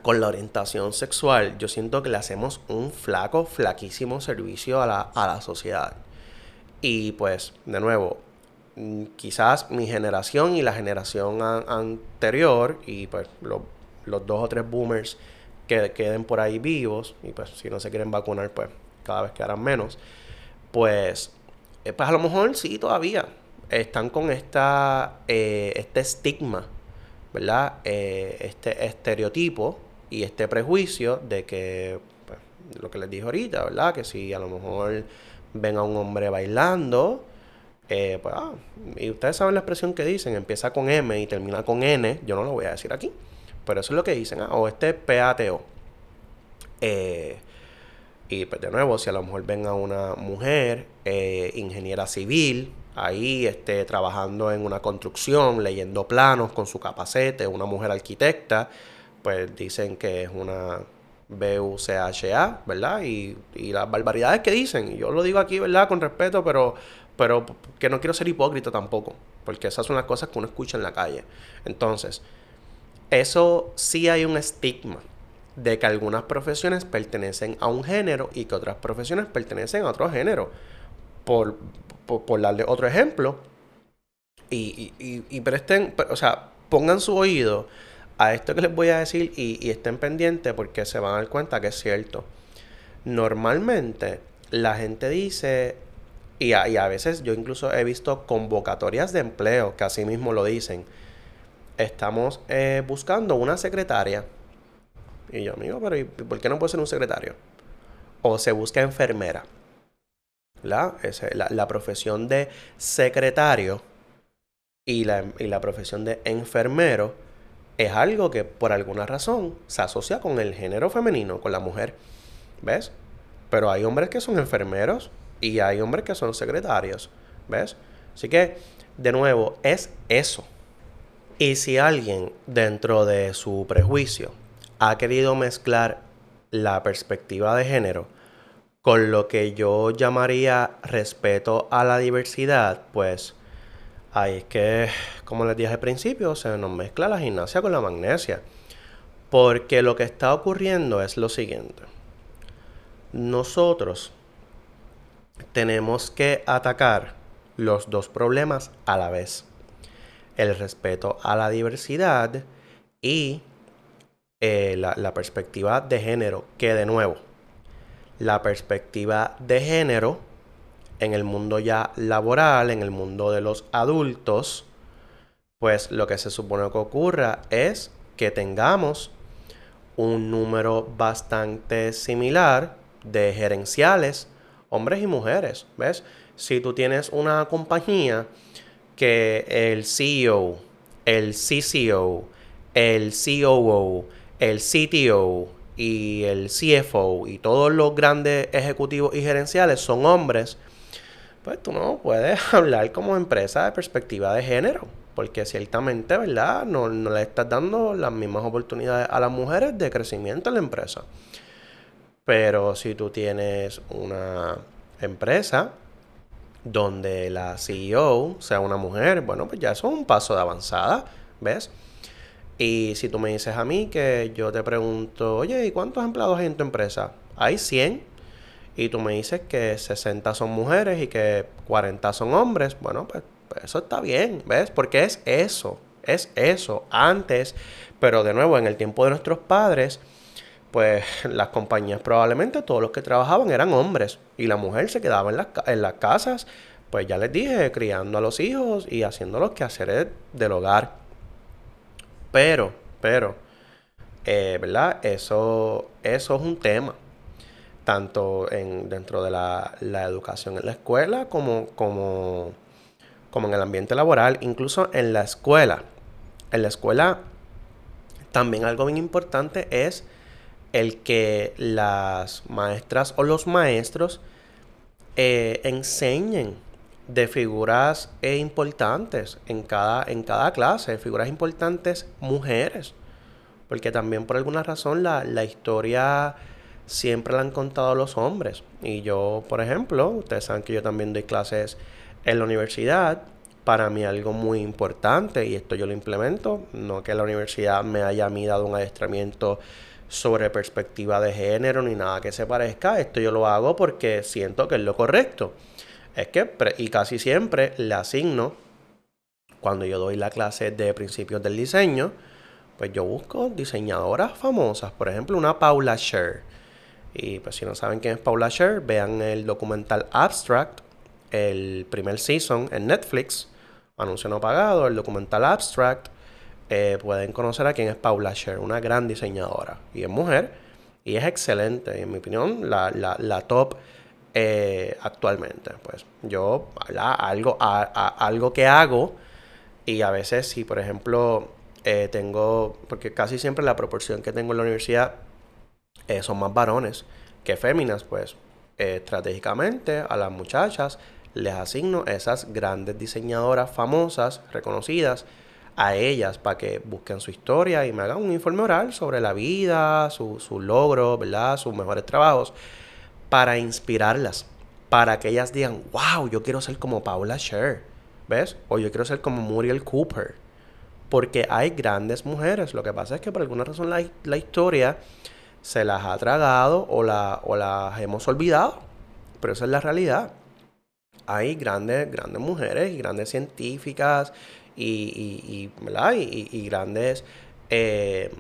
con la orientación sexual, yo siento que le hacemos un flaco, flaquísimo servicio a la, sociedad. Y pues, de nuevo, mm, quizás mi generación y la generación anterior, y pues los dos o tres boomers que queden por ahí vivos, y pues si no se quieren vacunar, pues cada vez quedarán menos, pues, eh, pues a lo mejor sí todavía, están con esta, eh, este estigma, ¿verdad? Eh, este estereotipo y este prejuicio de que, pues, lo que les dije ahorita, ¿verdad? Que si a lo mejor ven a un hombre bailando, eh, pues, ah, y ustedes saben la expresión que dicen, empieza con M y termina con N, yo no lo voy a decir aquí, pero eso es lo que dicen, ah, o este es PATO. Y pues de nuevo, si a lo mejor ven a una mujer ingeniera civil, ahí este, trabajando en una construcción, leyendo planos con su capacete, una mujer arquitecta, pues dicen que es una BUCHA, ¿verdad? Y, y las barbaridades que dicen, y yo lo digo aquí, ¿verdad? Con respeto, pero, pero que no quiero ser hipócrita tampoco, porque esas son las cosas que uno escucha en la calle. Entonces, eso sí hay un estigma de que algunas profesiones pertenecen a un género y que otras profesiones pertenecen a otro género. Por, por, darle otro ejemplo, y, y, presten, o sea, pongan su oído a esto que les voy a decir y, estén pendientes porque se van a dar cuenta que es cierto. Normalmente la gente dice, y a, y a veces yo incluso he visto convocatorias de empleo que así mismo lo dicen, estamos eh, buscando una secretaria. Y yo, amigo, pero ¿y por qué no puede ser un secretario? O se busca enfermera. La, la, profesión de secretario y la, y la profesión de enfermero es algo que por alguna razón se asocia con el género femenino, con la mujer. ¿Ves? Pero hay hombres que son enfermeros y hay hombres que son secretarios. ¿Ves? Así que, de nuevo, es eso. Y si alguien dentro de su prejuicio ha querido mezclar la perspectiva de género con lo que yo llamaría respeto a la diversidad, pues ahí es que, como les dije al principio, se nos mezcla la gimnasia con la magnesia. Porque lo que está ocurriendo es lo siguiente. Nosotros tenemos que atacar los dos problemas a la vez. El respeto a la diversidad y eh, la, la perspectiva de género, que de nuevo, la perspectiva de género en el mundo ya laboral, en el mundo de los adultos, pues lo que se supone que ocurra es que tengamos un número bastante similar de gerenciales, hombres y mujeres, ¿ves? Si tú tienes una compañía que el CEO, el CCO, el COO, el CTO, y el CFO y todos los grandes ejecutivos y gerenciales son hombres, pues tú no puedes hablar como empresa de perspectiva de género, porque ciertamente, ¿verdad? No, no le estás dando las mismas oportunidades a las mujeres de crecimiento en la empresa. Pero si tú tienes una empresa donde la CEO sea una mujer, bueno, pues ya eso es un paso de avanzada, ¿ves? Y si tú me dices a mí que yo te pregunto, oye, ¿y cuántos empleados hay en tu empresa? Hay 100. Y tú me dices que 60 son mujeres y que 40 son hombres. Bueno, pues, pues, eso está bien, ¿ves? Porque es eso, es eso. Antes, pero de nuevo, en el tiempo de nuestros padres, pues las compañías probablemente todos los que trabajaban eran hombres y la mujer se quedaba en las, en las casas, pues ya les dije, criando a los hijos y haciendo los quehaceres del hogar. Pero, pero, eh, ¿verdad? Eso, eso es un tema. Tanto en, dentro de la, educación en la escuela como, como, como en el ambiente laboral, incluso en la escuela. En la escuela también algo bien importante es el que las maestras o los maestros eh, enseñen de figuras eh, importantes en cada, en cada clase, figuras importantes mujeres, porque también por alguna razón la, la historia siempre la han contado los hombres. Y yo, por ejemplo, ustedes saben que yo también doy clases en la universidad. Para mí algo muy importante, y esto yo lo implemento, no que la universidad me haya a mí dado un adiestramiento sobre perspectiva de género ni nada que se parezca, esto yo lo hago porque siento que es lo correcto es que, y casi siempre le asigno, cuando yo doy la clase de principios del diseño, pues yo busco diseñadoras famosas, por ejemplo, una Paula Scher. Y pues si no saben quién es Paula Scher, vean el documental Abstract, el primer season en Netflix, anuncio no pagado, el documental Abstract. Eh, pueden conocer a quién es Paula Scher, una gran diseñadora. Y es mujer y es excelente, en mi opinión, la, la, la top eh, actualmente. Pues yo, Algo, algo que hago y a veces si, por ejemplo, eh, tengo, porque casi siempre la proporción que tengo en la universidad eh, son más varones que féminas, pues estratégicamente a las muchachas les asigno esas grandes diseñadoras famosas, reconocidas, a ellas para que busquen su historia y me hagan un informe oral sobre la vida, sus su logros, ¿verdad? Sus mejores trabajos, para inspirarlas, para que ellas digan, wow, yo quiero ser como Paula Scher, ¿ves? O yo quiero ser como Muriel Cooper. Porque hay grandes mujeres. Lo que pasa es que por alguna razón la, la historia se las ha tragado o, la, o las hemos olvidado. Pero esa es la realidad. Hay grandes, grandes mujeres y grandes científicas y, y, grandes eh,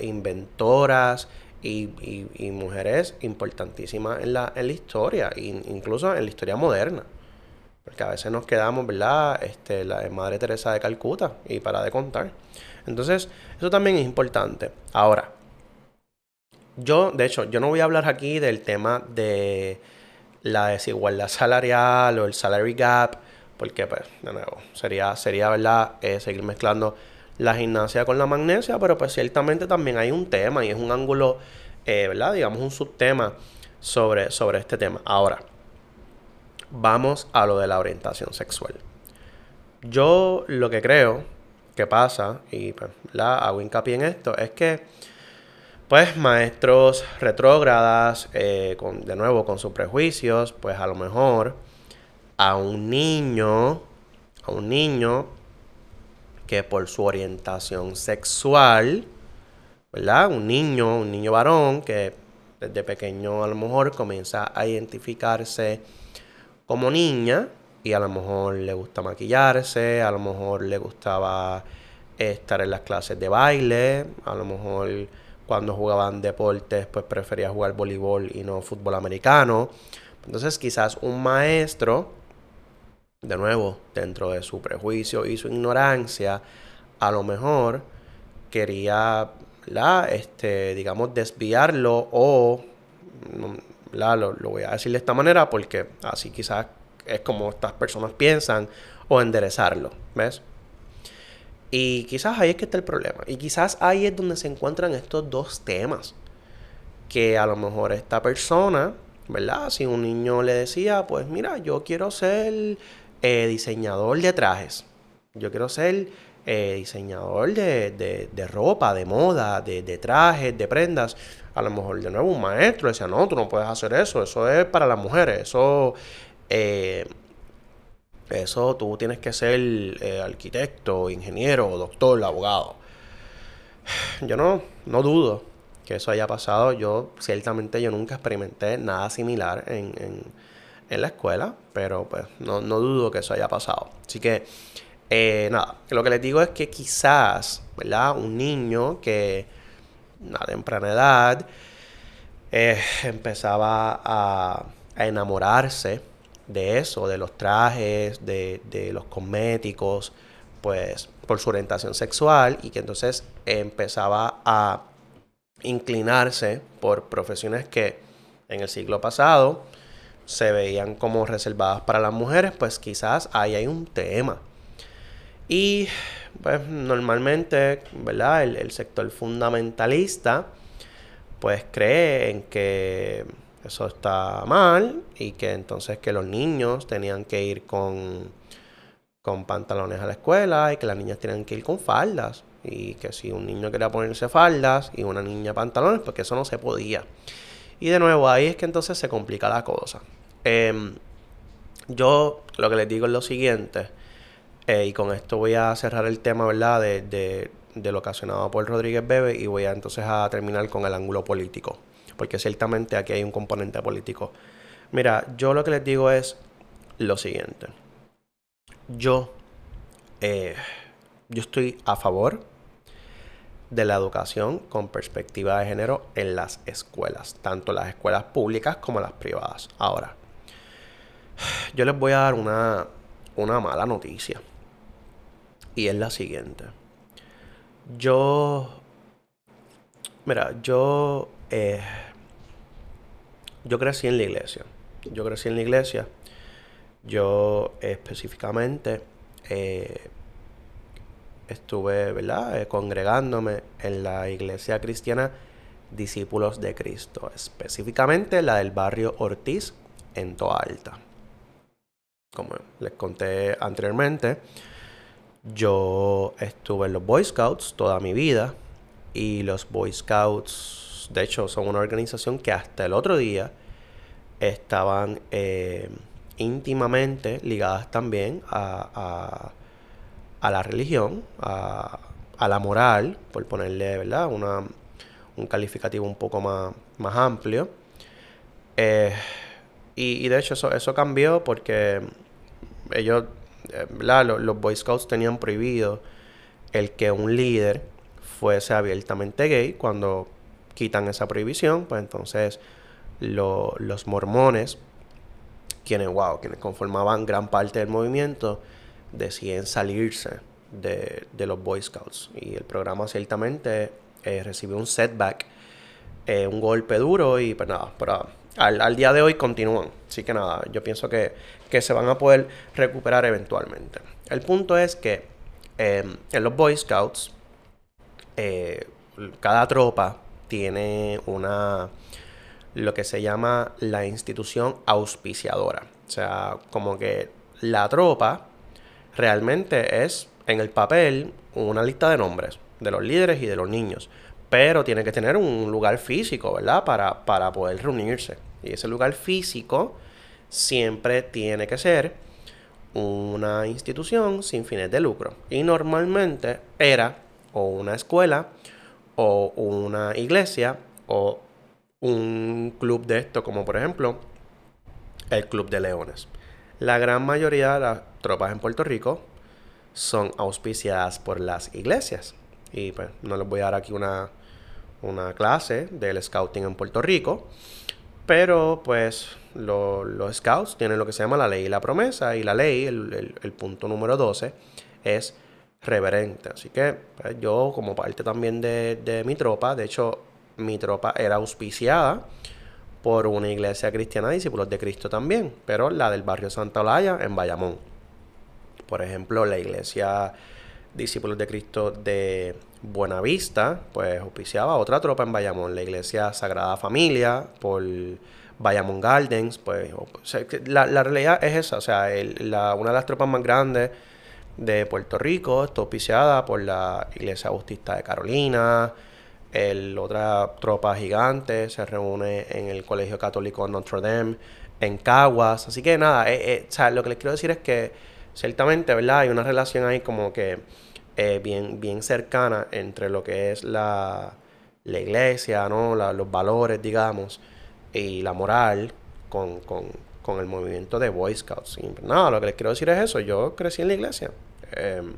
inventoras y, mujeres importantísimas en la, en la historia, incluso en la historia moderna. Porque a veces nos quedamos, ¿verdad? Este, la Madre Teresa de Calcuta y para de contar. Entonces, eso también es importante. Ahora, yo, de hecho, yo no voy a hablar aquí del tema de la desigualdad salarial o el salary gap porque, pues, de nuevo, sería, sería ¿verdad?, eh, seguir mezclando la gimnasia con la magnesia, pero pues ciertamente también hay un tema y es un ángulo, eh, ¿verdad?, digamos, un subtema sobre, sobre este tema. Ahora, vamos a lo de la orientación sexual. Yo lo que creo que pasa, y pues, la hago hincapié en esto, es que pues maestros retrógradas, eh, con, de nuevo con sus prejuicios, pues a lo mejor a un niño, a un niño que por su orientación sexual, ¿verdad? Un niño, un niño varón que desde pequeño a lo mejor comienza a identificarse como niña y a lo mejor le gusta maquillarse, a lo mejor le gustaba estar en las clases de baile, a lo mejor cuando jugaban deportes pues prefería jugar voleibol y no fútbol americano. Entonces quizás un maestro de nuevo, dentro de su prejuicio y su ignorancia, a lo mejor quería, la, este, digamos, desviarlo o, la, lo, voy a decir de esta manera porque así quizás es como estas personas piensan, o enderezarlo, ¿ves? Y quizás ahí es que está el problema. Y quizás ahí es donde se encuentran estos dos temas. Que a lo mejor esta persona, ¿verdad? Si un niño le decía, pues mira, yo quiero ser eh, diseñador de trajes. Yo quiero ser eh, diseñador de, ropa, de moda, de, trajes, de prendas. A lo mejor de nuevo un maestro decía, no, tú no puedes hacer eso, eso es para las mujeres, eso, eh, eso tú tienes que ser arquitecto, ingeniero, doctor, abogado. Yo no, no dudo que eso haya pasado. Yo ciertamente yo nunca experimenté nada similar en la escuela, pero pues no, dudo que eso haya pasado. Así que, eh, nada, lo que les digo es que quizás, ¿verdad? Un niño que a temprana edad eh, empezaba a, enamorarse de eso, de los trajes, de, de los cosméticos, pues por su orientación sexual y que entonces empezaba a inclinarse por profesiones que en el siglo pasado se veían como reservadas para las mujeres, pues quizás ahí hay un tema. Y pues normalmente, ¿verdad? El, sector fundamentalista pues cree en que eso está mal y que entonces que los niños tenían que ir con, con pantalones a la escuela y que las niñas tenían que ir con faldas y que si un niño quería ponerse faldas y una niña pantalones, pues que eso no se podía. Y de nuevo ahí es que entonces se complica la cosa. Em, yo lo que les digo es lo siguiente, eh, y con esto voy a cerrar el tema, ¿verdad?, de, de, de, lo ocasionado por Rodríguez Bebe, y voy a entonces a terminar con el ángulo político, porque ciertamente aquí hay un componente político. Mira, yo lo que les digo es lo siguiente. Yo, eh, yo estoy a favor de la educación con perspectiva de género en las escuelas, tanto las escuelas públicas como las privadas. Ahora, yo les voy a dar una, mala noticia. Y es la siguiente. Yo. Mira, yo. Eh, yo crecí en la iglesia. yo crecí en la iglesia. Yo específicamente eh, estuve, ¿verdad? Eh, congregándome en la iglesia cristiana Discípulos de Cristo, específicamente la del barrio Ortiz en Toa Alta. Como les conté anteriormente, yo estuve en los Boy Scouts toda mi vida y los Boy Scouts, de hecho, son una organización que hasta el otro día estaban eh, íntimamente ligadas también a la religión, a, la moral, por ponerle ¿verdad? Un calificativo un poco más, más amplio. Eh, y, de hecho eso, eso cambió porque ellos, eh, Los, los, Boy Scouts tenían prohibido el que un líder fuese abiertamente gay. Cuando quitan esa prohibición, pues entonces los mormones, quienes, wow, quienes conformaban gran parte del movimiento, deciden salirse de, los Boy Scouts. Y el programa ciertamente eh, recibió un setback, eh, un golpe duro y pues nada, pero al, día de hoy continúan. Así que nada, yo pienso que, se van a poder recuperar eventualmente. El punto es que em, en los Boy Scouts, eh, cada tropa tiene una lo que se llama la institución auspiciadora. O sea, como que la tropa realmente es en el papel una lista de nombres de los líderes y de los niños. Pero tiene que tener un lugar físico, ¿verdad? Para, para poder reunirse. Y ese lugar físico siempre tiene que ser una institución sin fines de lucro. Y normalmente era o una escuela o una iglesia o un club de esto, como por ejemplo el Club de Leones. La gran mayoría de las tropas en Puerto Rico son auspiciadas por las iglesias. Y pues no les voy a dar aquí una, una clase del scouting en Puerto Rico. Pero pues los scouts tienen lo que se llama la ley y la promesa. Y la ley, el, punto número 12, es reverente. Así que pues, yo como parte también de, de mi tropa, de hecho mi tropa era auspiciada por una iglesia cristiana, discípulos de Cristo también, pero la del barrio Santa Olaya en Bayamón. Por ejemplo, la iglesia discípulos de Cristo de Buenavista, pues auspiciaba otra tropa en Bayamón, la iglesia Sagrada Familia por Bayamón Gardens, pues la, realidad es esa, o sea, una de las tropas más grandes de Puerto Rico está auspiciada por la iglesia bautista de Carolina, el, otra tropa gigante se reúne en el Colegio Católico Notre Dame, en Caguas. Así que nada, eh, eh, o sea, lo que les quiero decir es que ciertamente, ¿verdad? Hay una relación ahí como que eh, bien, bien cercana entre lo que es la, la iglesia, ¿no? los valores, digamos, y la moral con, con, con, el movimiento de Boy Scouts. nada, lo que les quiero decir es eso. Yo crecí en la iglesia. Em,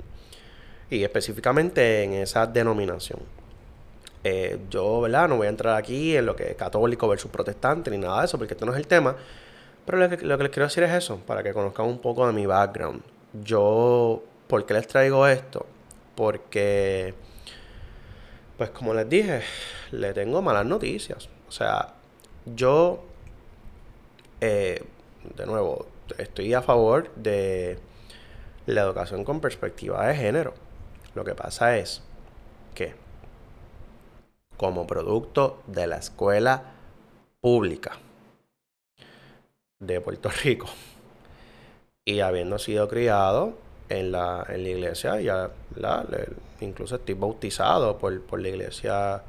y específicamente en esa denominación. Eh, yo, ¿verdad? No voy a entrar aquí en lo que es católico versus protestante ni nada de eso, porque esto no es el tema. Pero lo que, les quiero decir es eso, para que conozcan un poco de mi background. Yo, ¿por qué les traigo esto? Porque, pues como les dije, le tengo malas noticias. O sea, yo, eh, de nuevo, estoy a favor de la educación con perspectiva de género. Lo que pasa es que como producto de la escuela pública de Puerto Rico. Y habiendo sido criado en la, en la iglesia, ya la, incluso estoy bautizado por, por la iglesia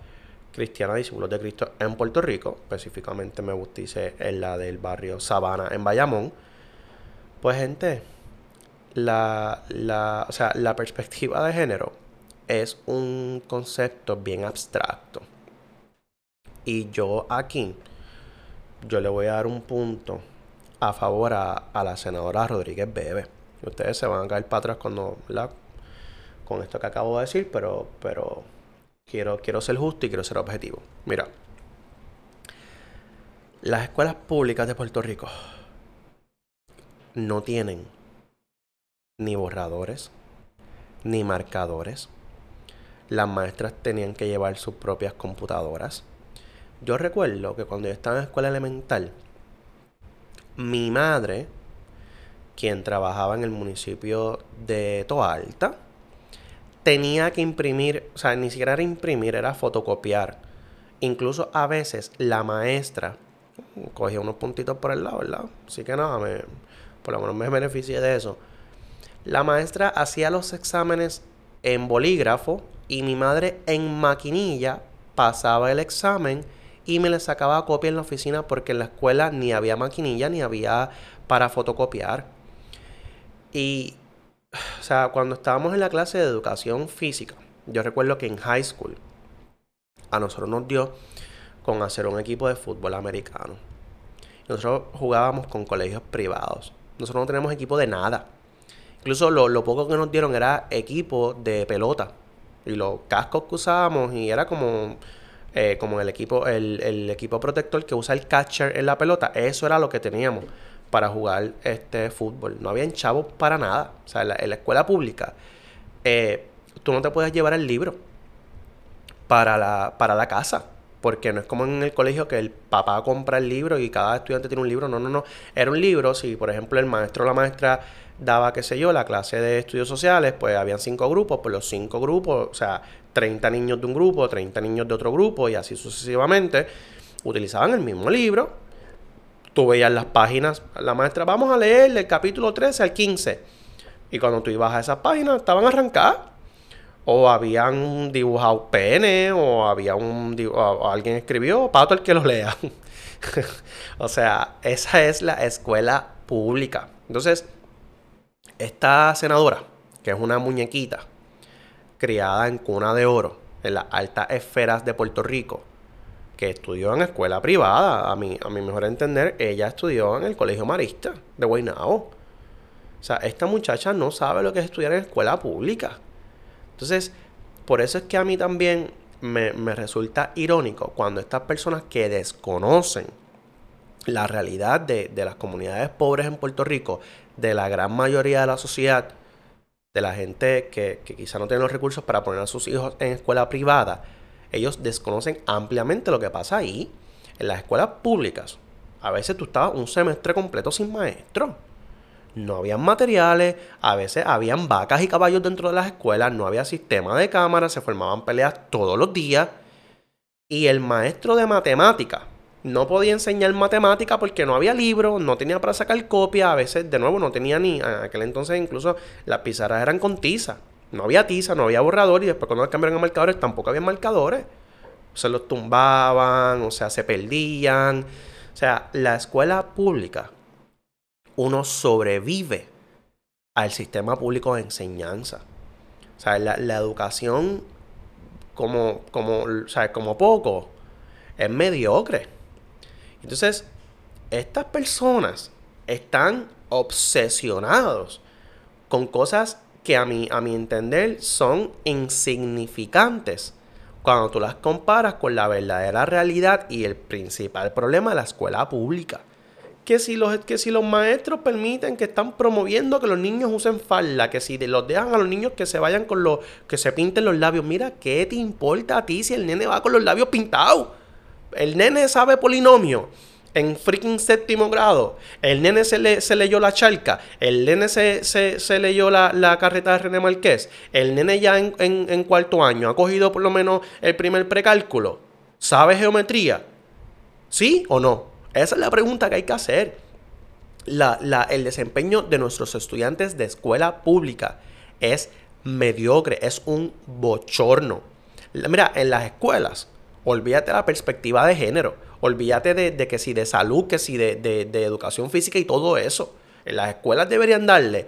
cristiana Discípulos de Cristo en Puerto Rico, específicamente me bauticé en la del barrio Sabana en Bayamón. Pues gente, la, la, o sea, la perspectiva de género es un concepto bien abstracto. Y yo aquí, yo le voy a dar un punto a favor a, la senadora Rodríguez Bebe. Ustedes se van a caer para atrás cuando, con esto que acabo de decir, pero, pero quiero, quiero ser justo y quiero ser objetivo. Mira, las escuelas públicas de Puerto Rico no tienen ni borradores, ni marcadores, las maestras tenían que llevar sus propias computadoras. Yo recuerdo que cuando yo estaba en la escuela elemental, mi madre, quien trabajaba en el municipio de Toalta, tenía que imprimir, o sea, ni siquiera era imprimir, era fotocopiar. Incluso a veces la maestra cogía unos puntitos por el lado, ¿verdad? Así que nada, me, por lo menos me beneficié de eso. La maestra hacía los exámenes en bolígrafo y mi madre en maquinilla pasaba el examen y me le sacaba copia en la oficina porque en la escuela ni había maquinilla ni había para fotocopiar. Y, o sea, cuando estábamos en la clase de educación física, yo recuerdo que en high school a nosotros nos dio con hacer un equipo de fútbol americano. Nosotros jugábamos con colegios privados. Nosotros no tenemos equipo de nada. Incluso lo, poco que nos dieron era equipo de pelota. Y los cascos que usábamos y era como, eh, como el, equipo, el, equipo protector que usa el catcher en la pelota. Eso era lo que teníamos para jugar este fútbol. No habían chavos para nada. O sea, en la, escuela pública eh, tú no te puedes llevar el libro para la, para la casa. Porque no es como en el colegio que el papá compra el libro y cada estudiante tiene un libro. No, no, no. Era un libro, si por ejemplo el maestro o la maestra daba, qué sé yo, la clase de estudios sociales, pues habían cinco grupos, pues los cinco grupos, o sea, 30 niños de un grupo, 30 niños de otro grupo y así sucesivamente, utilizaban el mismo libro. Tú veías las páginas, la maestra, vamos a leer del capítulo 13 al 15. Y cuando tú ibas a esas páginas, estaban arrancadas. O habían dibujado pene, o había un o alguien escribió, pato el que lo lea. o sea, esa es la escuela pública. Entonces, esta senadora, que es una muñequita criada en cuna de oro, en las altas esferas de Puerto Rico, que estudió en escuela privada, a mi, a mi mejor entender, ella estudió en el Colegio Marista de Guaynabo. O sea, esta muchacha no sabe lo que es estudiar en escuela pública. Entonces, por eso es que a mí también me, me resulta irónico cuando estas personas que desconocen la realidad de, las comunidades pobres en Puerto Rico, de la gran mayoría de la sociedad, de la gente que, quizá no tiene los recursos para poner a sus hijos en escuela privada, ellos desconocen ampliamente lo que pasa ahí. En las escuelas públicas, a veces tú estabas un semestre completo sin maestro. No habían materiales, a veces habían vacas y caballos dentro de las escuelas, no había sistema de cámaras, se formaban peleas todos los días. Y el maestro de matemáticas, no podía enseñar matemática porque no había libros, no tenía para sacar copia, a veces de nuevo no tenía ni, en aquel entonces incluso las pizarras eran con tiza, no había tiza, no había borrador y después cuando cambiaron a marcadores tampoco había marcadores, se los tumbaban, o sea, se perdían, o sea, la escuela pública, uno sobrevive al sistema público de enseñanza, o sea, la, educación como, como, o sea, como poco es mediocre. Entonces, estas personas están obsesionados con cosas que a mi, a entender son insignificantes cuando tú las comparas con la verdadera realidad y el principal problema de la escuela pública. Que si, los, que si los maestros permiten que están promoviendo que los niños usen falda, que si los dejan a los niños que se vayan con los, que se pinten los labios, mira, ¿qué te importa a ti si el nene va con los labios pintados? El nene sabe polinomio en freaking séptimo grado. El nene se, le, se leyó la charca. El nene se, se, leyó la, carreta de René Marqués. El nene ya en, en, cuarto año ha cogido por lo menos el primer precálculo. ¿Sabe geometría? ¿Sí o no? Esa es la pregunta que hay que hacer. La, la, el desempeño de nuestros estudiantes de escuela pública es mediocre, es un bochorno. Mira, en las escuelas Olvídate la perspectiva de género. Olvídate de, que si de salud, que si de, educación física y todo eso. En las escuelas deberían darle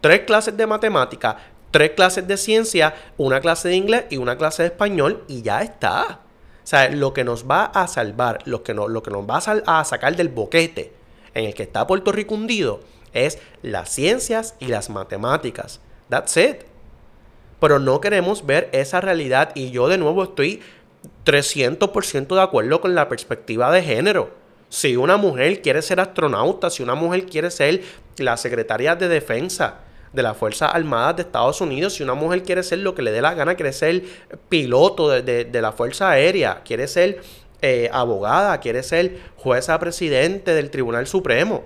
tres clases de matemática, tres clases de ciencia, una clase de inglés y una clase de español y ya está. O sea, lo que nos va a salvar, lo que, no, lo que nos va a, a sacar del boquete en el que está Puerto Rico hundido es las ciencias y las matemáticas. That's it. Pero no queremos ver esa realidad y yo de nuevo estoy 300% de acuerdo con la perspectiva de género. Si una mujer quiere ser astronauta, si una mujer quiere ser la secretaria de defensa de las Fuerzas Armadas de Estados Unidos, si una mujer quiere ser lo que le dé la gana, quiere ser piloto de, la Fuerza Aérea, quiere ser eh, abogada, quiere ser jueza presidente del Tribunal Supremo,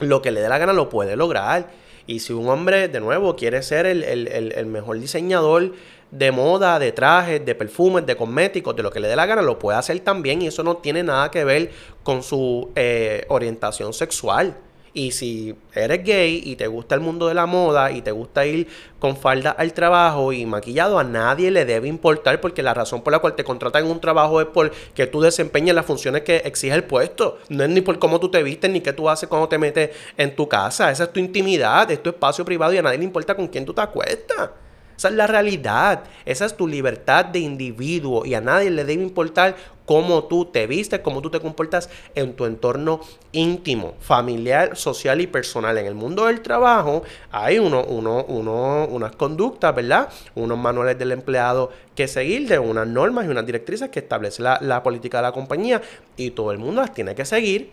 lo que le dé la gana lo puede lograr. Y si un hombre, de nuevo, quiere ser el, mejor diseñador de moda, de trajes, de perfumes, de cosméticos, de lo que le dé la gana, lo puede hacer también. Y eso no tiene nada que ver con su eh, orientación sexual. Y si eres gay y te gusta el mundo de la moda y te gusta ir con falda al trabajo y maquillado, a nadie le debe importar porque la razón por la cual te contratan en un trabajo es porque tú desempeñas las funciones que exige el puesto. No es ni por cómo tú te vistes ni qué tú haces cuando te metes en tu casa. Esa es tu intimidad, es tu espacio privado y a nadie le importa con quién tú te acuestas. Esa es la realidad. Esa es tu libertad de individuo y a nadie le debe importar cómo tú te vistes, cómo tú te comportas en tu entorno íntimo, familiar, social y personal. En el mundo del trabajo hay uno, uno, uno, unas conductas, ¿verdad? Unos manuales del empleado que seguir, de unas normas y unas directrices que establece la, política de la compañía y todo el mundo las tiene que seguir.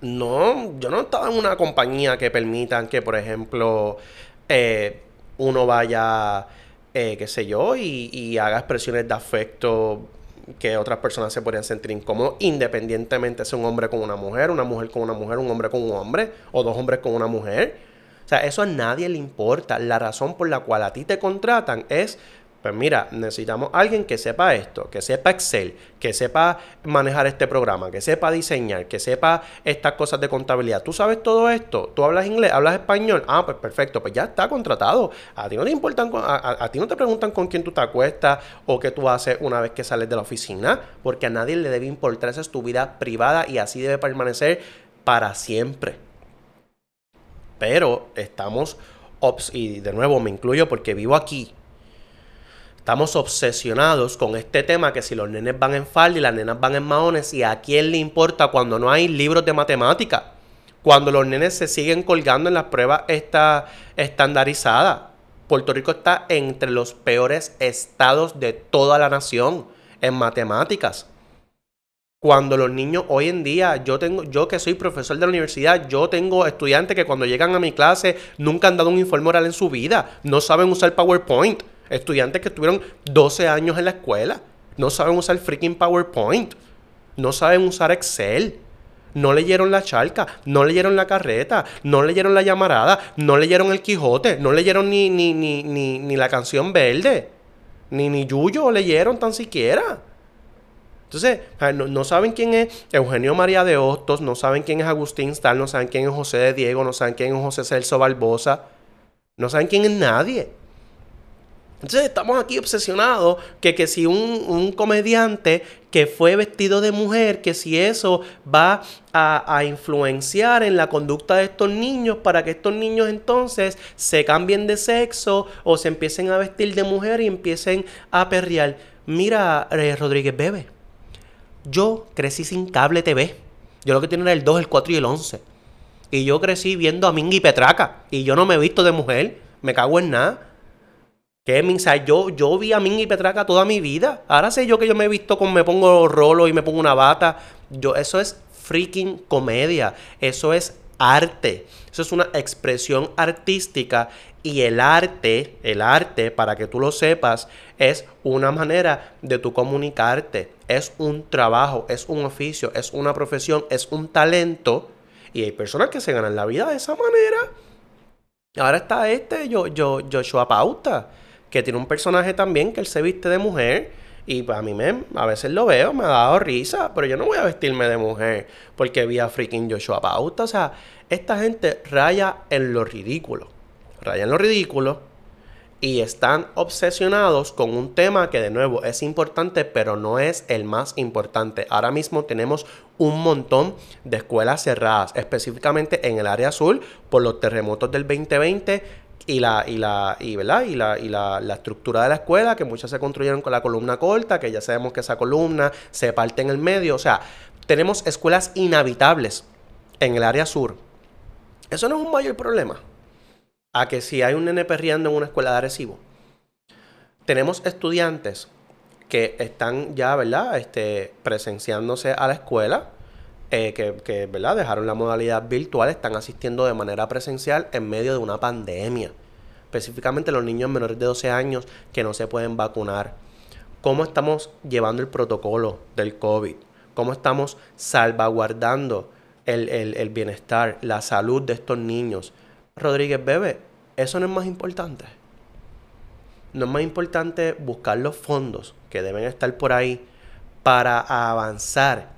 No, yo no he estado en una compañía que permitan que, por ejemplo, eh, uno vaya, eh, qué sé yo, y, haga expresiones de afecto que otras personas se podrían sentir incómodos independientemente si un hombre con una mujer, una mujer con una mujer, un hombre con un hombre o dos hombres con una mujer. O sea, eso a nadie le importa. La razón por la cual a ti te contratan es pues mira, necesitamos alguien que sepa esto, que sepa Excel, que sepa manejar este programa, que sepa diseñar, que sepa estas cosas de contabilidad. ¿Tú sabes todo esto? ¿Tú hablas inglés? ¿Hablas español? Ah, pues perfecto, pues ya está contratado. A ti no te importan, a, ti no te preguntan con quién tú te acuestas o qué tú haces una vez que sales de la oficina, porque a nadie le debe importar, esa es tu vida privada y así debe permanecer para siempre. Pero estamos, y de nuevo me incluyo porque vivo aquí, Estamos obsesionados con este tema que si los nenes van en falda y las nenas van en maones y a quién le importa cuando no hay libros de matemática. Cuando los nenes se siguen colgando en las pruebas esta, estandarizadas. Puerto Rico está entre los peores estados de toda la nación en matemáticas. Cuando los niños hoy en día, yo tengo, yo que soy profesor de la universidad, yo tengo estudiantes que cuando llegan a mi clase nunca han dado un informe oral en su vida, no saben usar PowerPoint. Estudiantes que estuvieron 12 años en la escuela. No saben usar freaking PowerPoint. No saben usar Excel. No leyeron la charca, no leyeron la carreta, no leyeron la llamarada, no leyeron el Quijote, no leyeron ni, ni, ni, ni, ni la canción verde, ni, ni Yuyo leyeron tan siquiera. Entonces, no, no, saben quién es Eugenio María de Hostos, no saben quién es Agustín Stal, no saben quién es José de Diego, no saben quién es José Celso Barbosa, no saben quién es nadie. Entonces estamos aquí obsesionados que, que si un, comediante que fue vestido de mujer, que si eso va a, influenciar en la conducta de estos niños para que estos niños entonces se cambien de sexo o se empiecen a vestir de mujer y empiecen a perrear. Mira, eh, Rodríguez Bebe, yo crecí sin cable TV. Yo lo que tenía era el 2, el 4 y el 11. Y yo crecí viendo a Mingy Petraca. Y yo no me he visto de mujer. Me cago en nada. ¿Qué? yo, yo vi a Ming y Petraca toda mi vida. Ahora sé yo que yo me he visto con me pongo rolo y me pongo una bata. Yo, eso es freaking comedia. Eso es arte. Eso es una expresión artística. Y el arte, el arte, para que tú lo sepas, es una manera de tú comunicarte. Es un trabajo, es un oficio, es una profesión, es un talento. Y hay personas que se ganan la vida de esa manera. Ahora está este, yo, yo, Joshua Pauta que tiene un personaje también que él se viste de mujer. Y pues a mí me, a veces lo veo, me ha dado risa, pero yo no voy a vestirme de mujer porque vi a freaking Joshua Pauta. O sea, esta gente raya en lo ridículo. Raya en lo ridículo y están obsesionados con un tema que de nuevo es importante, pero no es el más importante. Ahora mismo tenemos un montón de escuelas cerradas, específicamente en el área azul por los terremotos del 2020 y la, y la, y, ¿verdad? Y la, y la, la, estructura de la escuela, que muchas se construyeron con la columna corta, que ya sabemos que esa columna se parte en el medio. O sea, tenemos escuelas inhabitables en el área sur. Eso no es un mayor problema. A que si hay un nene perreando en una escuela de Arecibo. Tenemos estudiantes que están ya, ¿verdad? Este, presenciándose a la escuela. Eh, que, que, ¿verdad? dejaron la modalidad virtual, están asistiendo de manera presencial en medio de una pandemia. Específicamente los niños menores de 12 años que no se pueden vacunar. ¿Cómo estamos llevando el protocolo del COVID? ¿Cómo estamos salvaguardando el, bienestar, la salud de estos niños. Rodríguez Bebe, eso no es más importante. No es más importante buscar los fondos que deben estar por ahí para avanzar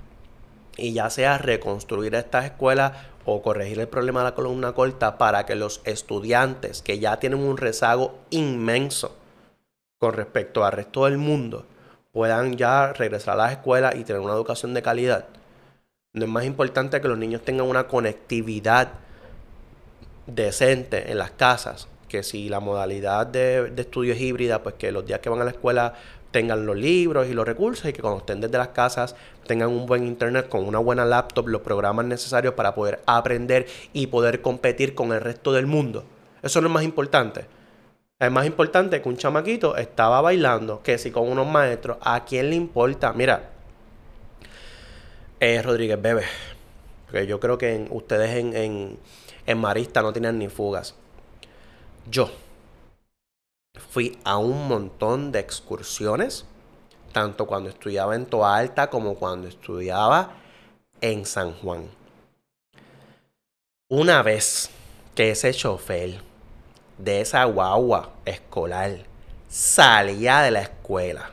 y ya sea reconstruir estas escuelas o corregir el problema de la columna corta para que los estudiantes que ya tienen un rezago inmenso con respecto al resto del mundo puedan ya regresar a las escuelas y tener una educación de calidad. No es más importante que los niños tengan una conectividad decente en las casas, que si la modalidad de, de estudio es híbrida, pues que los días que van a la escuela tengan los libros y los recursos y que cuando estén desde las casas tengan un buen internet con una buena laptop, los programas necesarios para poder aprender y poder competir con el resto del mundo. Eso es más importante. Es más importante que un chamaquito estaba bailando que si con unos maestros, ¿a quién le importa? Mira, eh, Rodríguez Bebe, porque yo creo que ustedes en, en, en Marista no tienen ni fugas. Yo, fui a un montón de excursiones, tanto cuando estudiaba en Toa Alta como cuando estudiaba en San Juan. Una vez que ese chofer de esa guagua escolar salía de la escuela,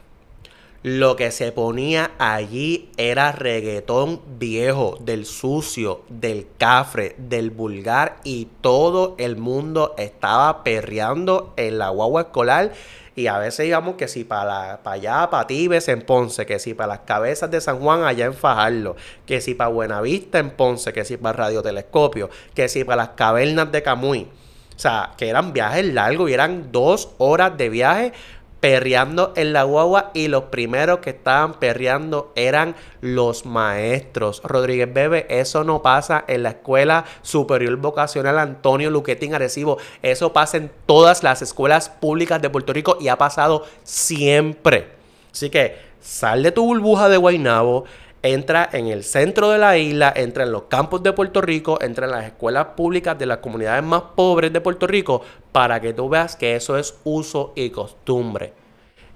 lo que se ponía allí era reggaetón viejo, del sucio, del cafre, del vulgar y todo el mundo estaba perreando en la guagua escolar. Y a veces íbamos que si para, para allá, para Tibes en Ponce, que si para las cabezas de San Juan allá en Fajardo, que si para Buenavista en Ponce, que si para Radiotelescopio, que si para las cavernas de Camuy. O sea, que eran viajes largos y eran dos horas de viaje perreando en la guagua y los primeros que estaban perreando eran los maestros. Rodríguez Bebe, eso no pasa en la Escuela Superior Vocacional Antonio Luquetín Arecibo. Eso pasa en todas las escuelas públicas de Puerto Rico y ha pasado siempre. Así que sal de tu burbuja de Guaynabo entra en el centro de la isla, entra en los campos de Puerto Rico, entra en las escuelas públicas de las comunidades más pobres de Puerto Rico, para que tú veas que eso es uso y costumbre.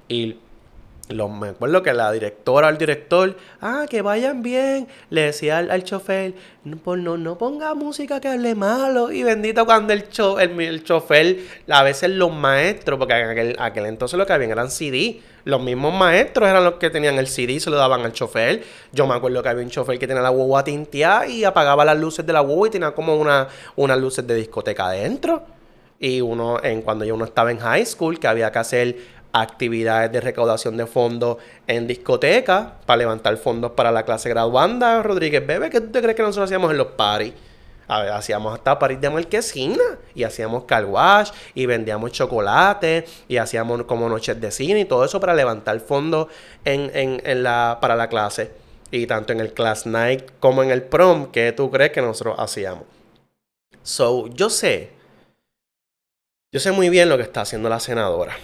Y me acuerdo que la directora al director, ah, que vayan bien, le decía al, chofer, no, no, no, ponga música que hable malo. Y bendito cuando el, cho, el, chofer, a veces los maestros, porque en aquel, aquel entonces lo que habían eran CD. Los mismos maestros eran los que tenían el CD y se lo daban al chofer. Yo me acuerdo que había un chofer que tenía la guagua tinteada y apagaba las luces de la guagua y tenía como una, unas luces de discoteca adentro. Y uno, en, cuando yo uno estaba en high school, que había que hacer actividades de recaudación de fondos en discoteca para levantar fondos para la clase graduanda. Rodríguez Bebe, ¿qué tú te crees que nosotros hacíamos en los paris? Hacíamos hasta París de marquesina y hacíamos car wash y vendíamos chocolate y hacíamos como noches de cine y todo eso para levantar fondos en, en, la, para la clase. Y tanto en el class night como en el prom, ¿qué tú crees que nosotros hacíamos? So, yo sé, yo sé muy bien lo que está haciendo la senadora.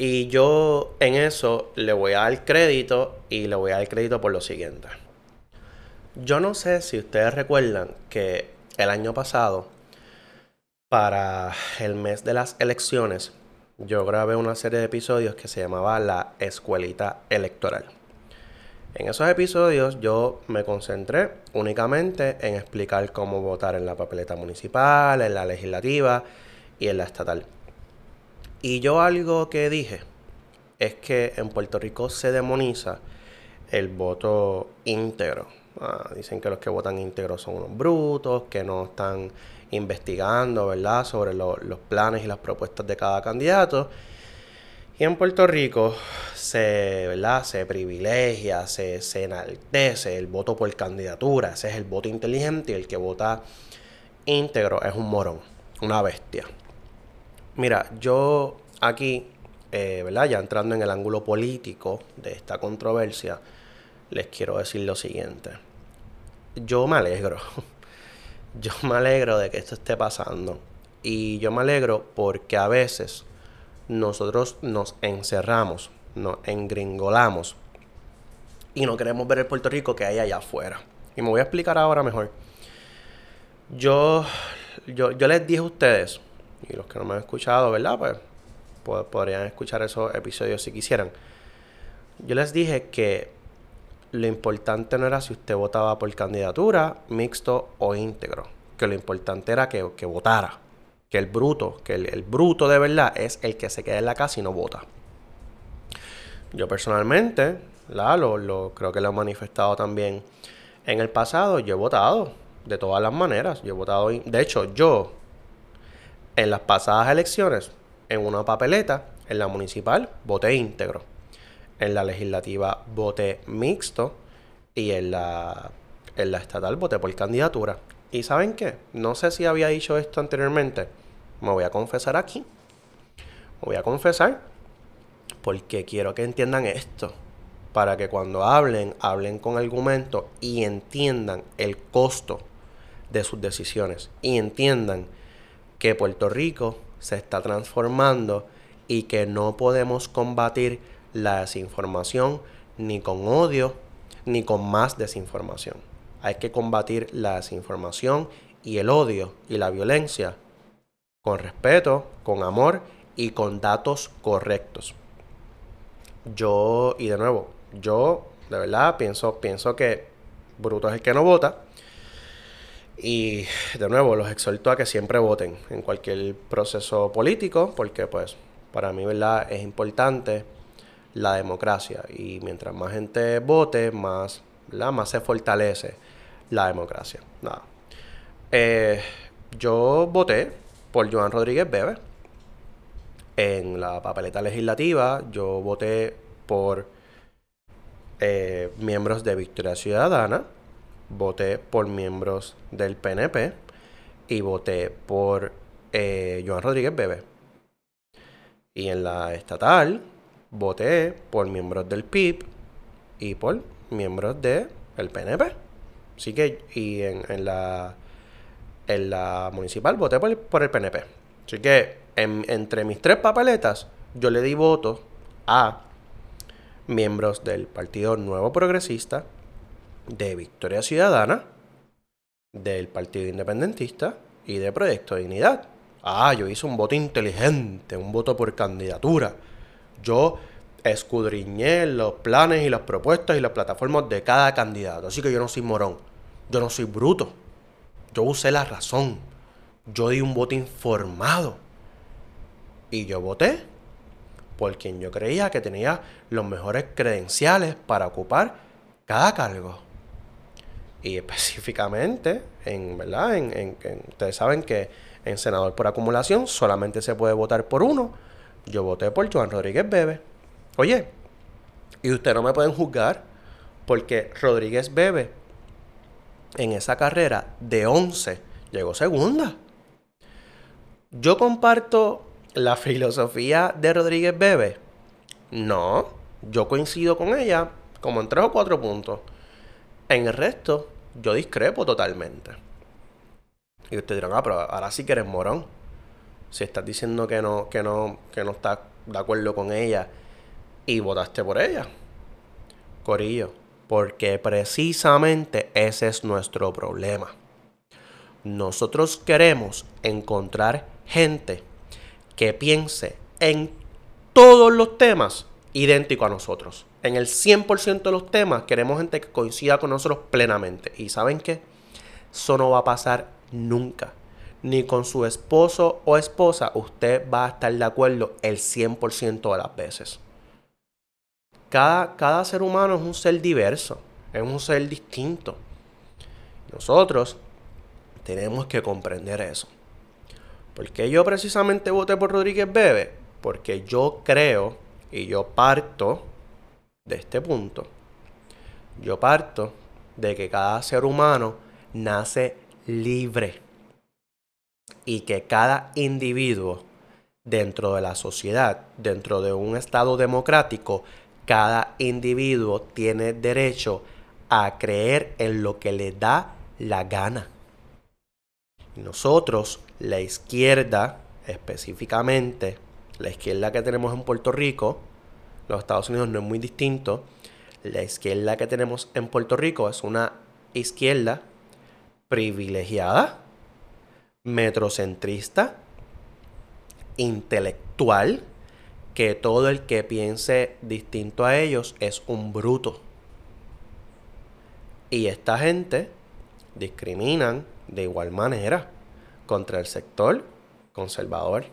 Y yo en eso le voy a dar crédito y le voy a dar crédito por lo siguiente. Yo no sé si ustedes recuerdan que el año pasado, para el mes de las elecciones, yo grabé una serie de episodios que se llamaba La Escuelita Electoral. En esos episodios yo me concentré únicamente en explicar cómo votar en la papeleta municipal, en la legislativa y en la estatal. Y yo algo que dije es que en Puerto Rico se demoniza el voto íntegro. Ah, dicen que los que votan íntegro son unos brutos, que no están investigando, ¿verdad?, sobre los planes y las propuestas de cada candidato. Y en Puerto Rico se, ¿verdad? se privilegia, se, se enaltece el voto por candidatura. Ese es el voto inteligente y el que vota íntegro es un morón, una bestia. Mira, yo aquí, eh, ¿verdad? Ya entrando en el ángulo político de esta controversia, les quiero decir lo siguiente. Yo me alegro. Yo me alegro de que esto esté pasando. Y yo me alegro porque a veces nosotros nos encerramos, nos engringolamos y no queremos ver el Puerto Rico que hay allá afuera. Y me voy a explicar ahora mejor. Yo, yo, yo les dije a ustedes y los que no me han escuchado, ¿verdad? Pues, podrían escuchar esos episodios si quisieran. Yo les dije que lo importante no era si usted votaba por candidatura, mixto o íntegro. Que lo importante era que, que votara. Que el bruto, que el, bruto de verdad es el que se queda en la casa y no vota. Yo personalmente, la, lo, creo que lo he manifestado también en el pasado, yo he votado de todas las maneras. Yo he votado, de hecho, yo en las pasadas elecciones, en una papeleta, en la municipal, voté íntegro. En la legislativa voté mixto y en la, en la estatal voté por candidatura. ¿Y saben qué? No sé si había dicho esto anteriormente. Me voy a confesar aquí. Me voy a confesar porque quiero que entiendan esto. Para que cuando hablen, hablen con argumento y entiendan el costo de sus decisiones. Y entiendan que Puerto Rico se está transformando y que no podemos combatir la desinformación ni con odio ni con más desinformación. Hay que combatir la desinformación y el odio y la violencia con respeto, con amor y con datos correctos. Yo, y de nuevo, yo de verdad pienso, pienso que Bruto es el que no vota. Y de nuevo, los exhorto a que siempre voten en cualquier proceso político, porque pues para mí, ¿verdad? Es importante la democracia. Y mientras más gente vote, más, más se fortalece la democracia. Nada. Eh, yo voté por Joan Rodríguez Bebe. En la papeleta legislativa, yo voté por eh, miembros de Victoria Ciudadana, voté por miembros del PNP y voté por eh, Joan Rodríguez Bebe. Y en la estatal voté por miembros del PIB y por miembros del PNP. Así que, y en, la, en la municipal voté por, el PNP. Así que, entre mis tres papeletas, yo le di voto a miembros del Partido Nuevo Progresista, de Victoria Ciudadana, del Partido Independentista y de Proyecto de Dignidad. Ah, yo hice un voto inteligente, un voto por candidatura. Yo escudriñé los planes y las propuestas y las plataformas de cada candidato. Así que yo no soy morón. Yo no soy bruto. Yo usé la razón. Yo di un voto informado. Y yo voté por quien yo creía que tenía los mejores credenciales para ocupar cada cargo. Y específicamente, en, ¿verdad? en, ustedes saben que en senador por acumulación solamente se puede votar por uno. Yo voté por Joan Rodríguez Bebe. Oye, y ustedes no me pueden juzgar porque Rodríguez Bebe en esa carrera de 11 llegó segunda. Yo comparto la filosofía de Rodríguez Bebe. No, yo coincido con ella como en tres o cuatro puntos. En el resto, yo discrepo totalmente. Y ustedes dirán, ah, pero ahora sí que eres morón. Si estás diciendo que no, que no, que no estás de acuerdo con ella y votaste por ella. Corillo, porque precisamente ese es nuestro problema. Nosotros queremos encontrar gente que piense en todos los temas idéntico a nosotros. En el 100% de los temas queremos gente que coincida con nosotros plenamente. ¿Y saben qué? Eso no va a pasar nunca. Ni con su esposo o esposa usted va a estar de acuerdo el 100% de las veces. Cada, cada ser humano es un ser diverso, es un ser distinto. Nosotros tenemos que comprender eso. ¿Por qué yo precisamente voté por Rodríguez Bebe? Porque yo creo y yo parto de este punto. Yo parto de que cada ser humano nace libre y que cada individuo dentro de la sociedad, dentro de un Estado democrático, cada individuo tiene derecho a creer en lo que le da la gana. Nosotros, la izquierda específicamente, la izquierda que tenemos en Puerto Rico, los Estados Unidos no es muy distinto, la izquierda que tenemos en Puerto Rico es una izquierda privilegiada, metrocentrista, intelectual, que todo el que piense distinto a ellos es un bruto. Y esta gente discriminan de igual manera contra el sector conservador.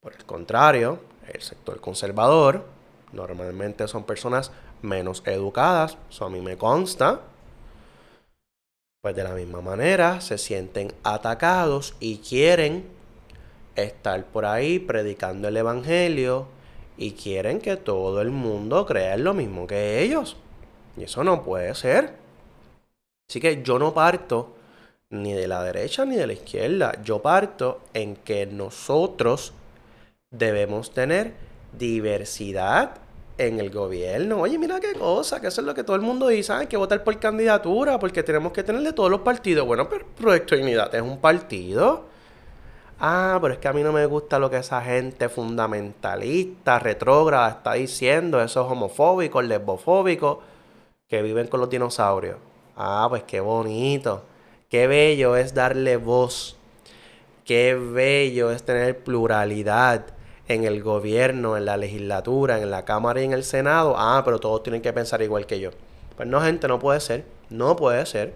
Por el contrario, el sector conservador normalmente son personas menos educadas, eso a mí me consta. Pues de la misma manera se sienten atacados y quieren estar por ahí predicando el evangelio y quieren que todo el mundo crea lo mismo que ellos. Y eso no puede ser. Así que yo no parto ni de la derecha ni de la izquierda. Yo parto en que nosotros debemos tener diversidad en el gobierno. Oye, mira qué cosa, que eso es lo que todo el mundo dice, hay que votar por candidatura porque tenemos que tener de todos los partidos. Bueno, pero Proyecto de Unidad es un partido. Ah, pero es que a mí no me gusta lo que esa gente fundamentalista, retrógrada está diciendo, esos homofóbicos, lesbofóbicos, que viven con los dinosaurios. Ah, pues qué bonito. Qué bello es darle voz. Qué bello es tener pluralidad en el gobierno, en la legislatura, en la Cámara y en el Senado. Ah, pero todos tienen que pensar igual que yo. Pues no, gente, no puede ser. No puede ser.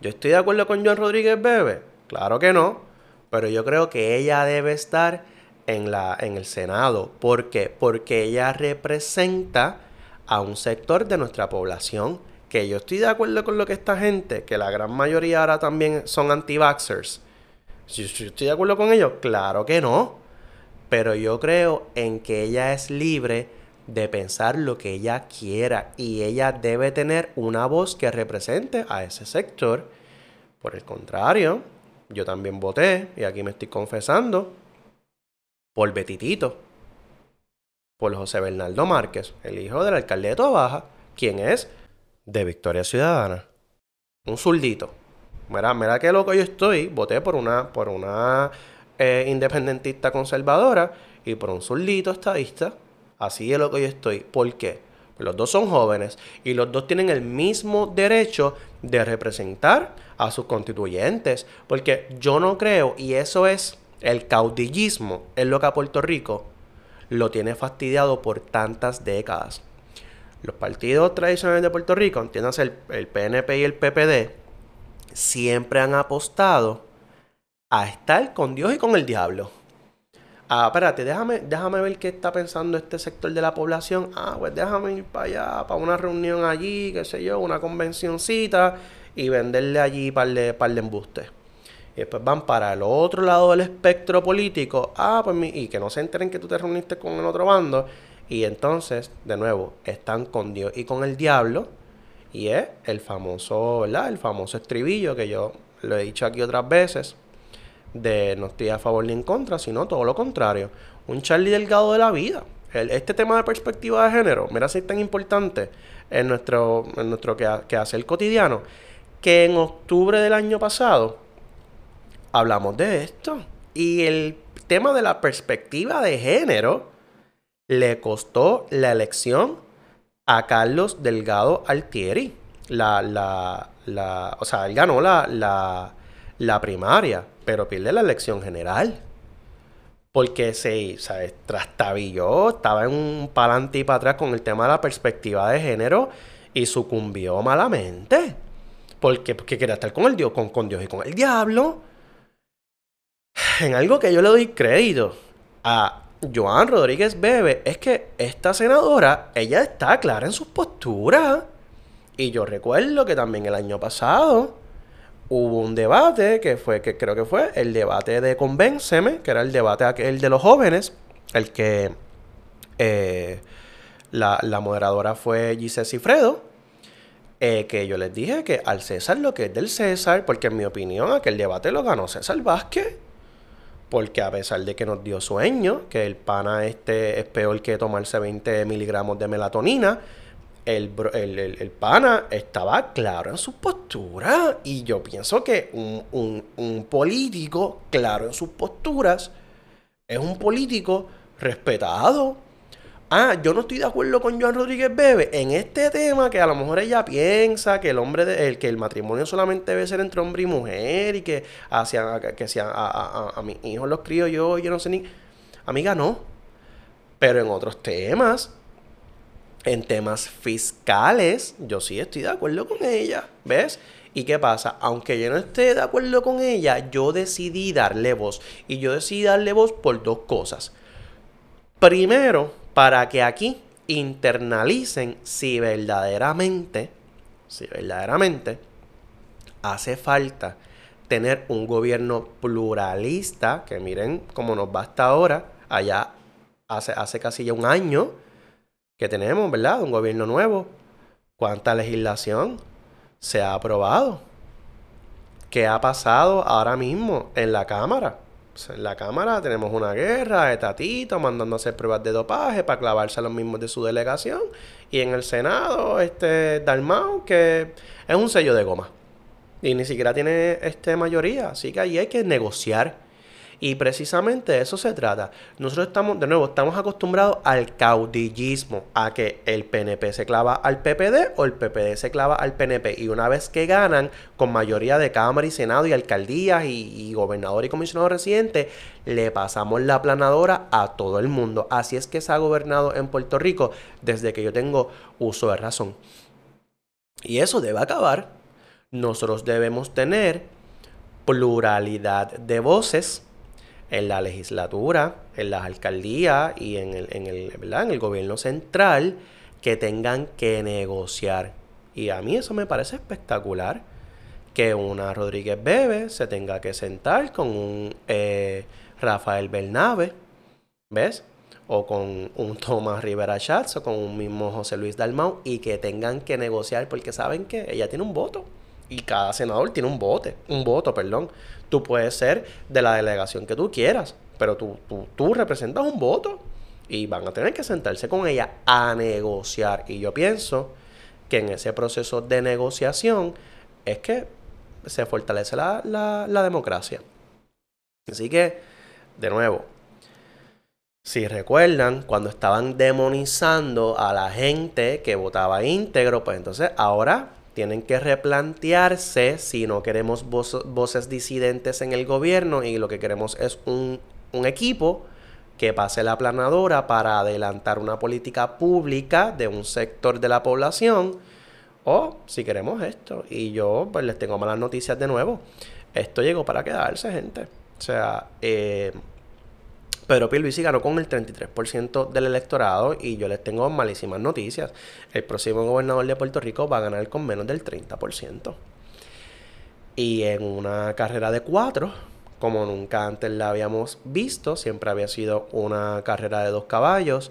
¿Yo estoy de acuerdo con John Rodríguez Bebe? Claro que no. Pero yo creo que ella debe estar en, la, en el Senado. ¿Por qué? Porque ella representa a un sector de nuestra población que yo estoy de acuerdo con lo que esta gente, que la gran mayoría ahora también son anti-vaxxers. Si estoy de acuerdo con ellos, claro que no. Pero yo creo en que ella es libre de pensar lo que ella quiera y ella debe tener una voz que represente a ese sector. Por el contrario, yo también voté, y aquí me estoy confesando, por Betitito, por José Bernardo Márquez, el hijo del alcalde de Tobaja, quien es de Victoria Ciudadana. Un zurdito. Mira, mira qué loco yo estoy. Voté por una, por una independentista conservadora y por un zurdito estadista. Así es lo que yo estoy. ¿Por qué? Pues los dos son jóvenes y los dos tienen el mismo derecho de representar a sus constituyentes. Porque yo no creo, y eso es el caudillismo, es lo que a Puerto Rico lo tiene fastidiado por tantas décadas. Los partidos tradicionales de Puerto Rico, entiéndase el, el PNP y el PPD, siempre han apostado a estar con Dios y con el diablo. Ah, espérate, déjame, déjame ver qué está pensando este sector de la población. Ah, pues déjame ir para allá, para una reunión allí, qué sé yo, una convencioncita y venderle allí par de, par de. Y después van para el otro lado del espectro político. Ah, pues y que no se enteren que tú te reuniste con el otro bando y entonces, de nuevo, están con Dios y con el diablo. Y es el famoso, ¿verdad? El famoso estribillo que yo lo he dicho aquí otras veces. De no estoy a favor ni en contra, sino todo lo contrario. Un Charlie Delgado de la vida. este tema de perspectiva de género, mira si es tan importante en nuestro, en nuestro que, que hace el cotidiano, que en octubre del año pasado hablamos de esto. Y el tema de la perspectiva de género le costó la elección a Carlos Delgado Altieri. La, la, la, o sea, él ganó la, la, la primaria, pero pierde la elección general. Porque se, se trastabilló, estaba en un palante y para atrás con el tema de la perspectiva de género y sucumbió malamente. Porque, porque quería estar con, el Dios, con, con Dios y con el diablo. En algo que yo le doy crédito a Joan Rodríguez Bebe es que esta senadora, ella está clara en sus posturas. Y yo recuerdo que también el año pasado hubo un debate que fue, que creo que fue el debate de Convénceme, que era el debate aquel de los jóvenes, el que eh, la, moderadora fue Giselle Cifredo. Eh, que yo les dije que al César lo que es del César, porque en mi opinión aquel debate lo ganó César Vázquez porque a pesar de que nos dio sueño, que el pana este es peor que tomarse 20 miligramos de melatonina, el, el, pana estaba claro en su postura. Y yo pienso que un, un político claro en sus posturas es un político respetado, ah, yo no estoy de acuerdo con Joan Rodríguez Bebe en este tema que a lo mejor ella piensa que el hombre el, que el matrimonio solamente debe ser entre hombre y mujer y que hacia que sea a, a, a, mis hijos los crío yo, yo no sé ni amiga no. Pero en otros temas En temas fiscales, yo sí estoy de acuerdo con ella, ¿ves? ¿Y qué pasa? Aunque yo no esté de acuerdo con ella, yo decidí darle voz. Y yo decidí darle voz por dos cosas. Primero, para que aquí internalicen si verdaderamente, si verdaderamente hace falta tener un gobierno pluralista, que miren cómo nos va hasta ahora, allá hace, hace casi ya un año que tenemos, ¿verdad? Un gobierno nuevo. ¿Cuánta legislación se ha aprobado? ¿Qué ha pasado ahora mismo en la Cámara? en la Cámara tenemos una guerra de Tatito mandando a hacer pruebas de dopaje para clavarse a los mismos de su delegación. Y en el Senado, este Dalmau, que es un sello de goma. Y ni siquiera tiene este mayoría. Así que ahí hay que negociar y precisamente de eso se trata. Nosotros estamos, de nuevo, estamos acostumbrados al caudillismo, a que el PNP se clava al PPD o el PPD se clava al PNP. Y una vez que ganan con mayoría de Cámara y Senado y alcaldías y, gobernador y comisionado residente, le pasamos la planadora a todo el mundo. Así es que se ha gobernado en Puerto Rico desde que yo tengo uso de razón. Y eso debe acabar. Nosotros debemos tener pluralidad de voces en la legislatura, en las alcaldías y en el, en el, en el gobierno central que tengan que negociar. Y a mí eso me parece espectacular. Que una Rodríguez Bebe se tenga que sentar con un eh, Rafael Bernabe, ¿ves? O con un Tomás Rivera Schatz o con un mismo José Luis Dalmau y que tengan que negociar porque saben que ella tiene un voto y cada senador tiene un voto, un voto, perdón. Tú puedes ser de la delegación que tú quieras, pero tú, tú, representas un voto y van a tener que sentarse con ella a negociar. Y yo pienso que en ese proceso de negociación es que se fortalece la, la democracia. Así que, de nuevo, si recuerdan, cuando estaban demonizando a la gente que votaba íntegro, pues entonces ahora tienen que replantearse si no queremos voces disidentes en el gobierno y lo que queremos es un, equipo que pase la planadora para adelantar una política pública de un sector de la población o si queremos esto. Y yo pues les tengo malas noticias de nuevo. Esto llegó para quedarse, gente. O sea, eh, Pedro Pierluisi ganó con el 33% del electorado y yo les tengo malísimas noticias. El próximo gobernador de Puerto Rico va a ganar con menos del 30%. Y en una carrera de cuatro, como nunca antes la habíamos visto, siempre había sido una carrera de dos caballos.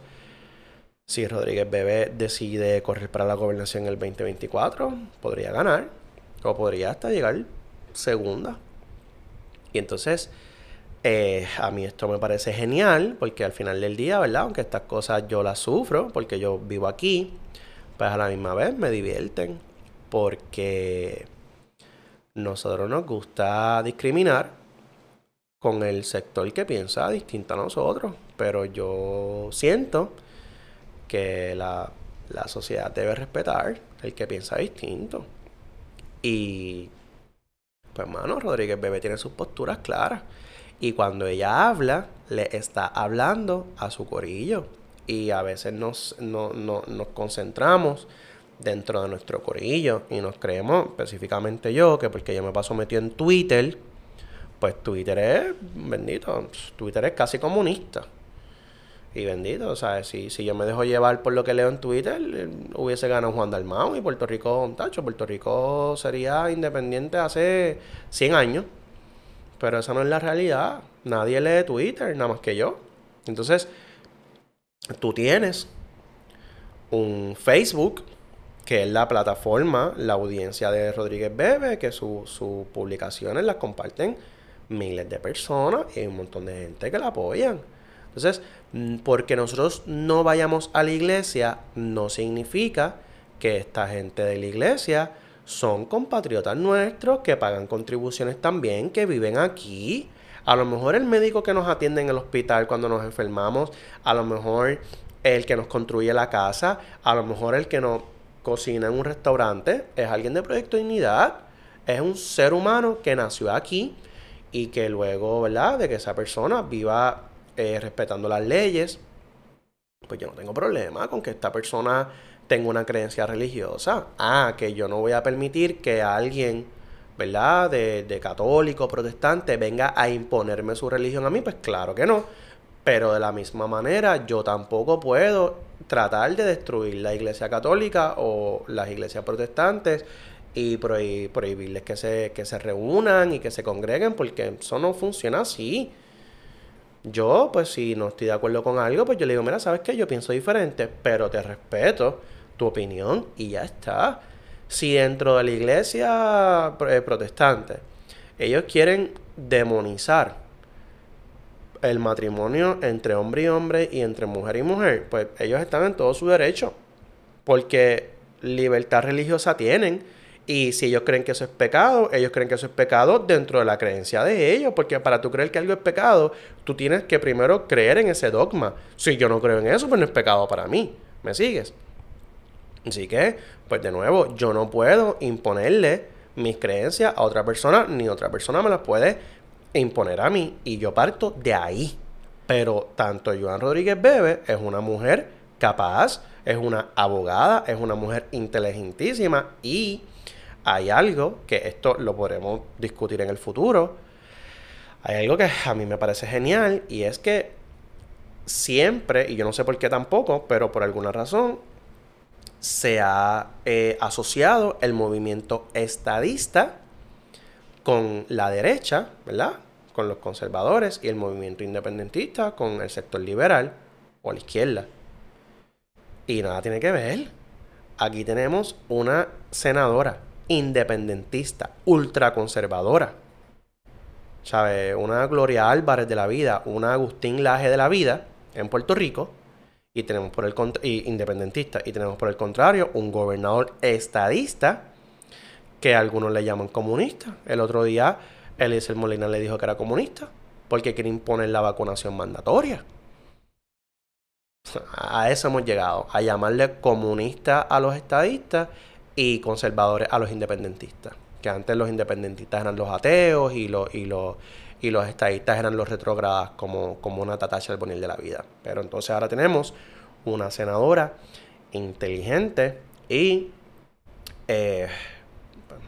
Si Rodríguez Bebé decide correr para la gobernación el 2024, podría ganar o podría hasta llegar segunda. Y entonces eh, a mí esto me parece genial porque al final del día, ¿verdad? Aunque estas cosas yo las sufro porque yo vivo aquí, pues a la misma vez me divierten porque nosotros nos gusta discriminar con el sector que piensa distinto a nosotros, pero yo siento que la, la sociedad debe respetar el que piensa distinto. Y pues, hermano, Rodríguez Bebé tiene sus posturas claras. Y cuando ella habla, le está hablando a su corillo. Y a veces nos, no, nos concentramos dentro de nuestro corillo y nos creemos, específicamente yo, que porque yo me paso metido en Twitter, pues Twitter es, bendito, Twitter es casi comunista. Y bendito, o sea, si, si yo me dejo llevar por lo que leo en Twitter, hubiese ganado Juan Dalmau y Puerto Rico, un tacho, Puerto Rico sería independiente hace 100 años. Pero esa no es la realidad. Nadie lee Twitter, nada más que yo. Entonces, tú tienes un Facebook, que es la plataforma, la audiencia de Rodríguez Bebe, que sus publicaciones las comparten miles de personas y un montón de gente que la apoyan. Entonces, mm, porque nosotros no vayamos a la iglesia, no significa que esta gente de la iglesia son compatriotas nuestros que pagan contribuciones también, que viven aquí. A lo mejor el médico que nos atiende en el hospital cuando nos enfermamos, a lo mejor el que nos construye la casa, a lo mejor el que nos cocina en un restaurante, es alguien de Proyecto Dignidad, es un ser humano que nació aquí y que luego, ¿verdad? De que esa persona viva eh, respetando las leyes pues yo no tengo problema con que esta persona tenga una creencia religiosa. Ah, que yo no voy a permitir que alguien, ¿verdad? De, de católico, protestante, venga a imponerme su religión a mí, pues claro que no. Pero de la misma manera, yo tampoco puedo tratar de destruir la iglesia católica o las iglesias protestantes y prohibirles que se, que se reúnan y que se congreguen, porque eso no funciona así. Yo, pues si no estoy de acuerdo con algo, pues yo le digo, mira, ¿sabes qué? Yo pienso diferente, pero te respeto tu opinión y ya está. Si dentro de la iglesia eh, protestante ellos quieren demonizar el matrimonio entre hombre y hombre y entre mujer y mujer, pues ellos están en todo su derecho. Porque libertad religiosa tienen. Y si ellos creen que eso es pecado, ellos creen que eso es pecado dentro de la creencia de ellos. Porque para tú creer que algo es pecado, tú tienes que primero creer en ese dogma. Si yo no creo en eso, pues no es pecado para mí. ¿Me sigues? Así que, pues de nuevo, yo no puedo imponerle mis creencias a otra persona, ni otra persona me las puede imponer a mí y yo parto de ahí. Pero tanto Joan Rodríguez Bebe es una mujer capaz, es una abogada, es una mujer inteligentísima y hay algo que esto lo podremos discutir en el futuro. Hay algo que a mí me parece genial y es que siempre, y yo no sé por qué tampoco, pero por alguna razón, se ha eh, asociado el movimiento estadista con la derecha, ¿verdad? Con los conservadores y el movimiento independentista con el sector liberal o la izquierda. Y nada tiene que ver. Aquí tenemos una senadora independentista, ultraconservadora. ¿Sabe? Una Gloria Álvarez de la vida, una Agustín Laje de la vida en Puerto Rico. Y tenemos por el independentista. Y tenemos por el contrario un gobernador estadista que algunos le llaman comunista. El otro día Eliezer Molina le dijo que era comunista porque quiere imponer la vacunación mandatoria. A eso hemos llegado, a llamarle comunista a los estadistas y conservadores a los independentistas. Que antes los independentistas eran los ateos y y los, y los estadistas eran los retrógradas como, como una del bonil de la vida. Pero entonces ahora tenemos una senadora inteligente y eh,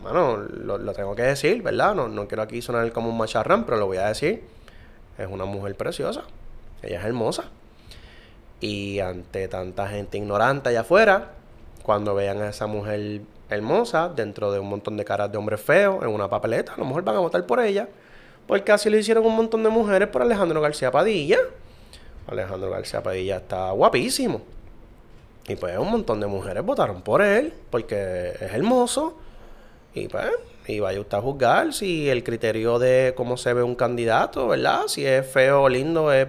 bueno, lo, tengo que decir, ¿verdad? No, no quiero aquí sonar como un macharrán, pero lo voy a decir. Es una mujer preciosa. Ella es hermosa. Y ante tanta gente ignorante allá afuera, cuando vean a esa mujer hermosa dentro de un montón de caras de hombres feos en una papeleta, a lo mejor van a votar por ella. Porque así lo hicieron un montón de mujeres por Alejandro García Padilla. Alejandro García Padilla está guapísimo. Y pues un montón de mujeres votaron por él porque es hermoso y pues, y vaya usted a juzgar si el criterio de cómo se ve un candidato, ¿verdad? Si es feo o lindo es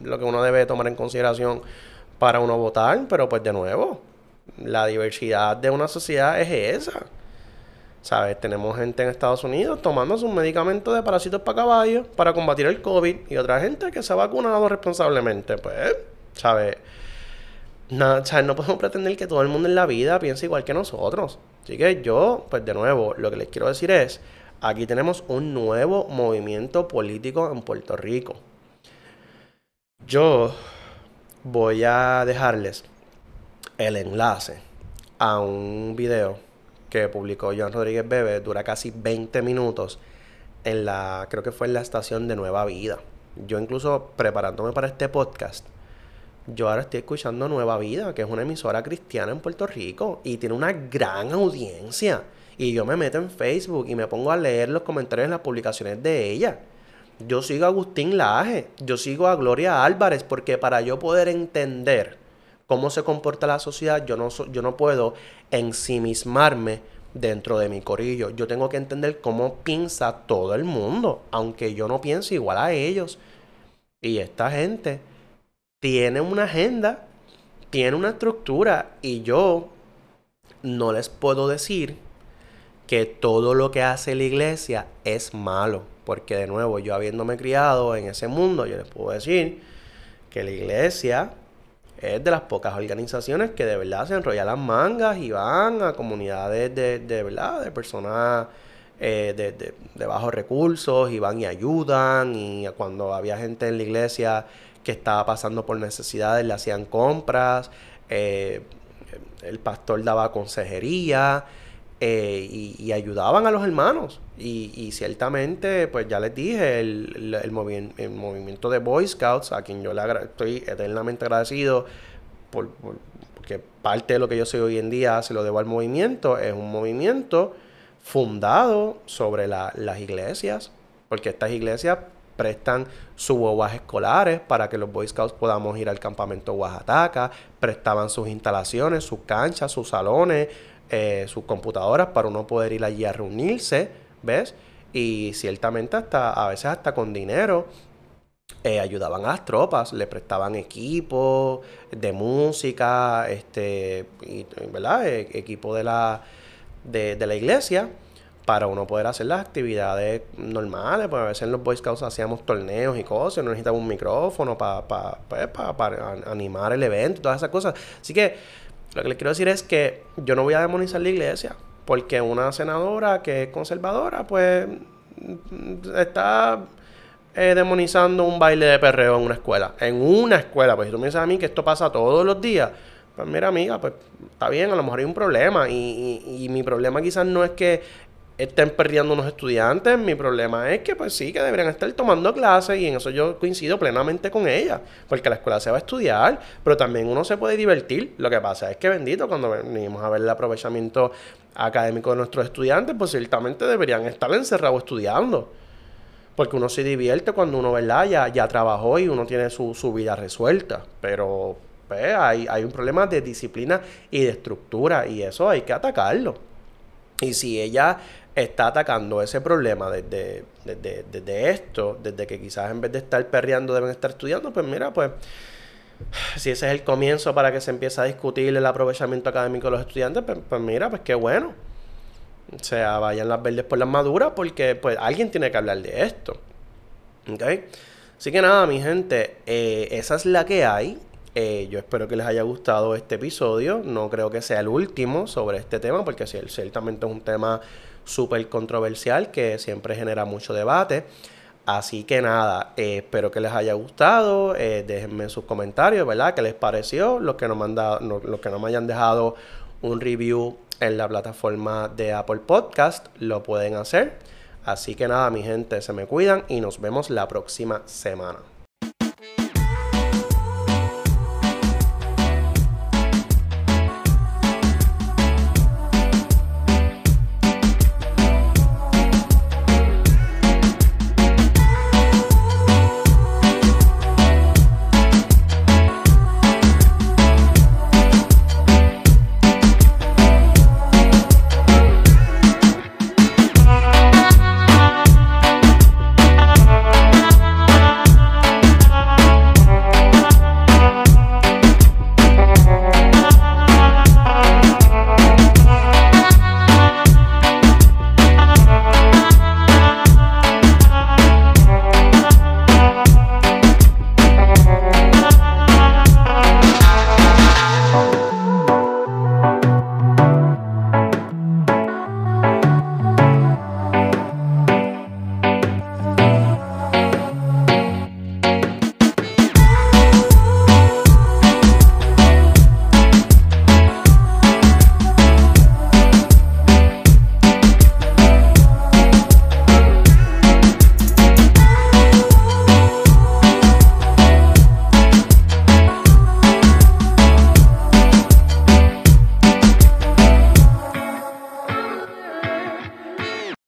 lo que uno debe tomar en consideración para uno votar, pero pues de nuevo, la diversidad de una sociedad es esa. ¿Sabes? Tenemos gente en Estados Unidos tomando sus medicamentos de parásitos para caballos para combatir el COVID y otra gente que se ha vacunado responsablemente. Pues, ¿sabes? No, ¿sabes? no podemos pretender que todo el mundo en la vida piense igual que nosotros. Así que yo, pues de nuevo, lo que les quiero decir es, aquí tenemos un nuevo movimiento político en Puerto Rico. Yo voy a dejarles el enlace a un video que publicó Joan Rodríguez Bebe, dura casi 20 minutos en la, creo que fue en la estación de Nueva Vida. Yo incluso preparándome para este podcast, yo ahora estoy escuchando Nueva Vida, que es una emisora cristiana en Puerto Rico y tiene una gran audiencia. Y yo me meto en Facebook y me pongo a leer los comentarios en las publicaciones de ella. Yo sigo a Agustín Laje, yo sigo a Gloria Álvarez, porque para yo poder entender cómo se comporta la sociedad, yo no, yo no puedo ensimismarme dentro de mi corillo. Yo tengo que entender cómo piensa todo el mundo, aunque yo no piense igual a ellos. Y esta gente tiene una agenda, tiene una estructura y yo no les puedo decir que todo lo que hace la iglesia es malo. Porque de nuevo, yo habiéndome criado en ese mundo, yo les puedo decir que la iglesia es de las pocas organizaciones que de verdad se enrollan las mangas y van a comunidades de, de verdad, de personas eh, de, de, bajos recursos y van y ayudan. Y cuando había gente en la iglesia que estaba pasando por necesidades le hacían compras, eh, el pastor daba consejería eh, y, ayudaban a los hermanos. Y, ciertamente, pues ya les dije, el, el, movimiento de Boy Scouts, a quien yo le estoy eternamente agradecido por, porque parte de lo que yo soy hoy en día se lo debo al movimiento, es un movimiento fundado sobre las iglesias, porque estas iglesias prestan sus bobas escolares para que los Boy Scouts podamos ir al campamento Oaxaca, prestaban sus instalaciones, sus canchas, sus salones, eh, sus computadoras para uno poder ir allí a reunirse, ¿ves? Y ciertamente hasta, a veces hasta con dinero, eh, ayudaban a las tropas, le prestaban equipo de música, este, y, ¿verdad? E, equipo de la, de, la iglesia para uno poder hacer las actividades normales, pues a veces en los Boy Scouts hacíamos torneos y cosas, no necesitaba un micrófono para pues, para animar el evento todas esas cosas. Así que lo que les quiero decir es que yo no voy a demonizar la iglesia, porque una senadora que es conservadora, pues está eh, demonizando un baile de perreo en una escuela. En una escuela, pues si tú me dices a mí que esto pasa todos los días, pues mira amiga, pues está bien, a lo mejor hay un problema. Y, mi problema quizás no es que estén perdiendo unos estudiantes, mi problema es que pues sí, que deberían estar tomando clases y en eso yo coincido plenamente con ella, porque la escuela se va a estudiar, pero también uno se puede divertir. Lo que pasa es que bendito, cuando venimos a ver el aprovechamiento académico de nuestros estudiantes, pues ciertamente deberían estar encerrados estudiando. Porque uno se divierte cuando uno, ¿verdad? Ya, ya trabajó y uno tiene su, vida resuelta. Pero pues, hay, hay un problema de disciplina y de estructura y eso hay que atacarlo. Y si ella está atacando ese problema desde, desde, esto, desde que quizás en vez de estar perreando deben estar estudiando, pues mira, pues si ese es el comienzo para que se empiece a discutir el aprovechamiento académico de los estudiantes, pues, pues mira, pues qué bueno. O sea, vayan las verdes por las maduras porque pues alguien tiene que hablar de esto. ¿Ok? Así que nada, mi gente, eh, esa es la que hay. Eh, yo espero que les haya gustado este episodio. No creo que sea el último sobre este tema porque ciertamente es un tema súper controversial que siempre genera mucho debate. Así que nada, eh, espero que les haya gustado. déjenme sus comentarios, ¿verdad? ¿Qué les pareció? Los que no me, los que no me hayan dejado un review en la plataforma de Apple Podcast, lo pueden hacer. Así que nada, mi gente, se me cuidan y nos vemos la próxima semana.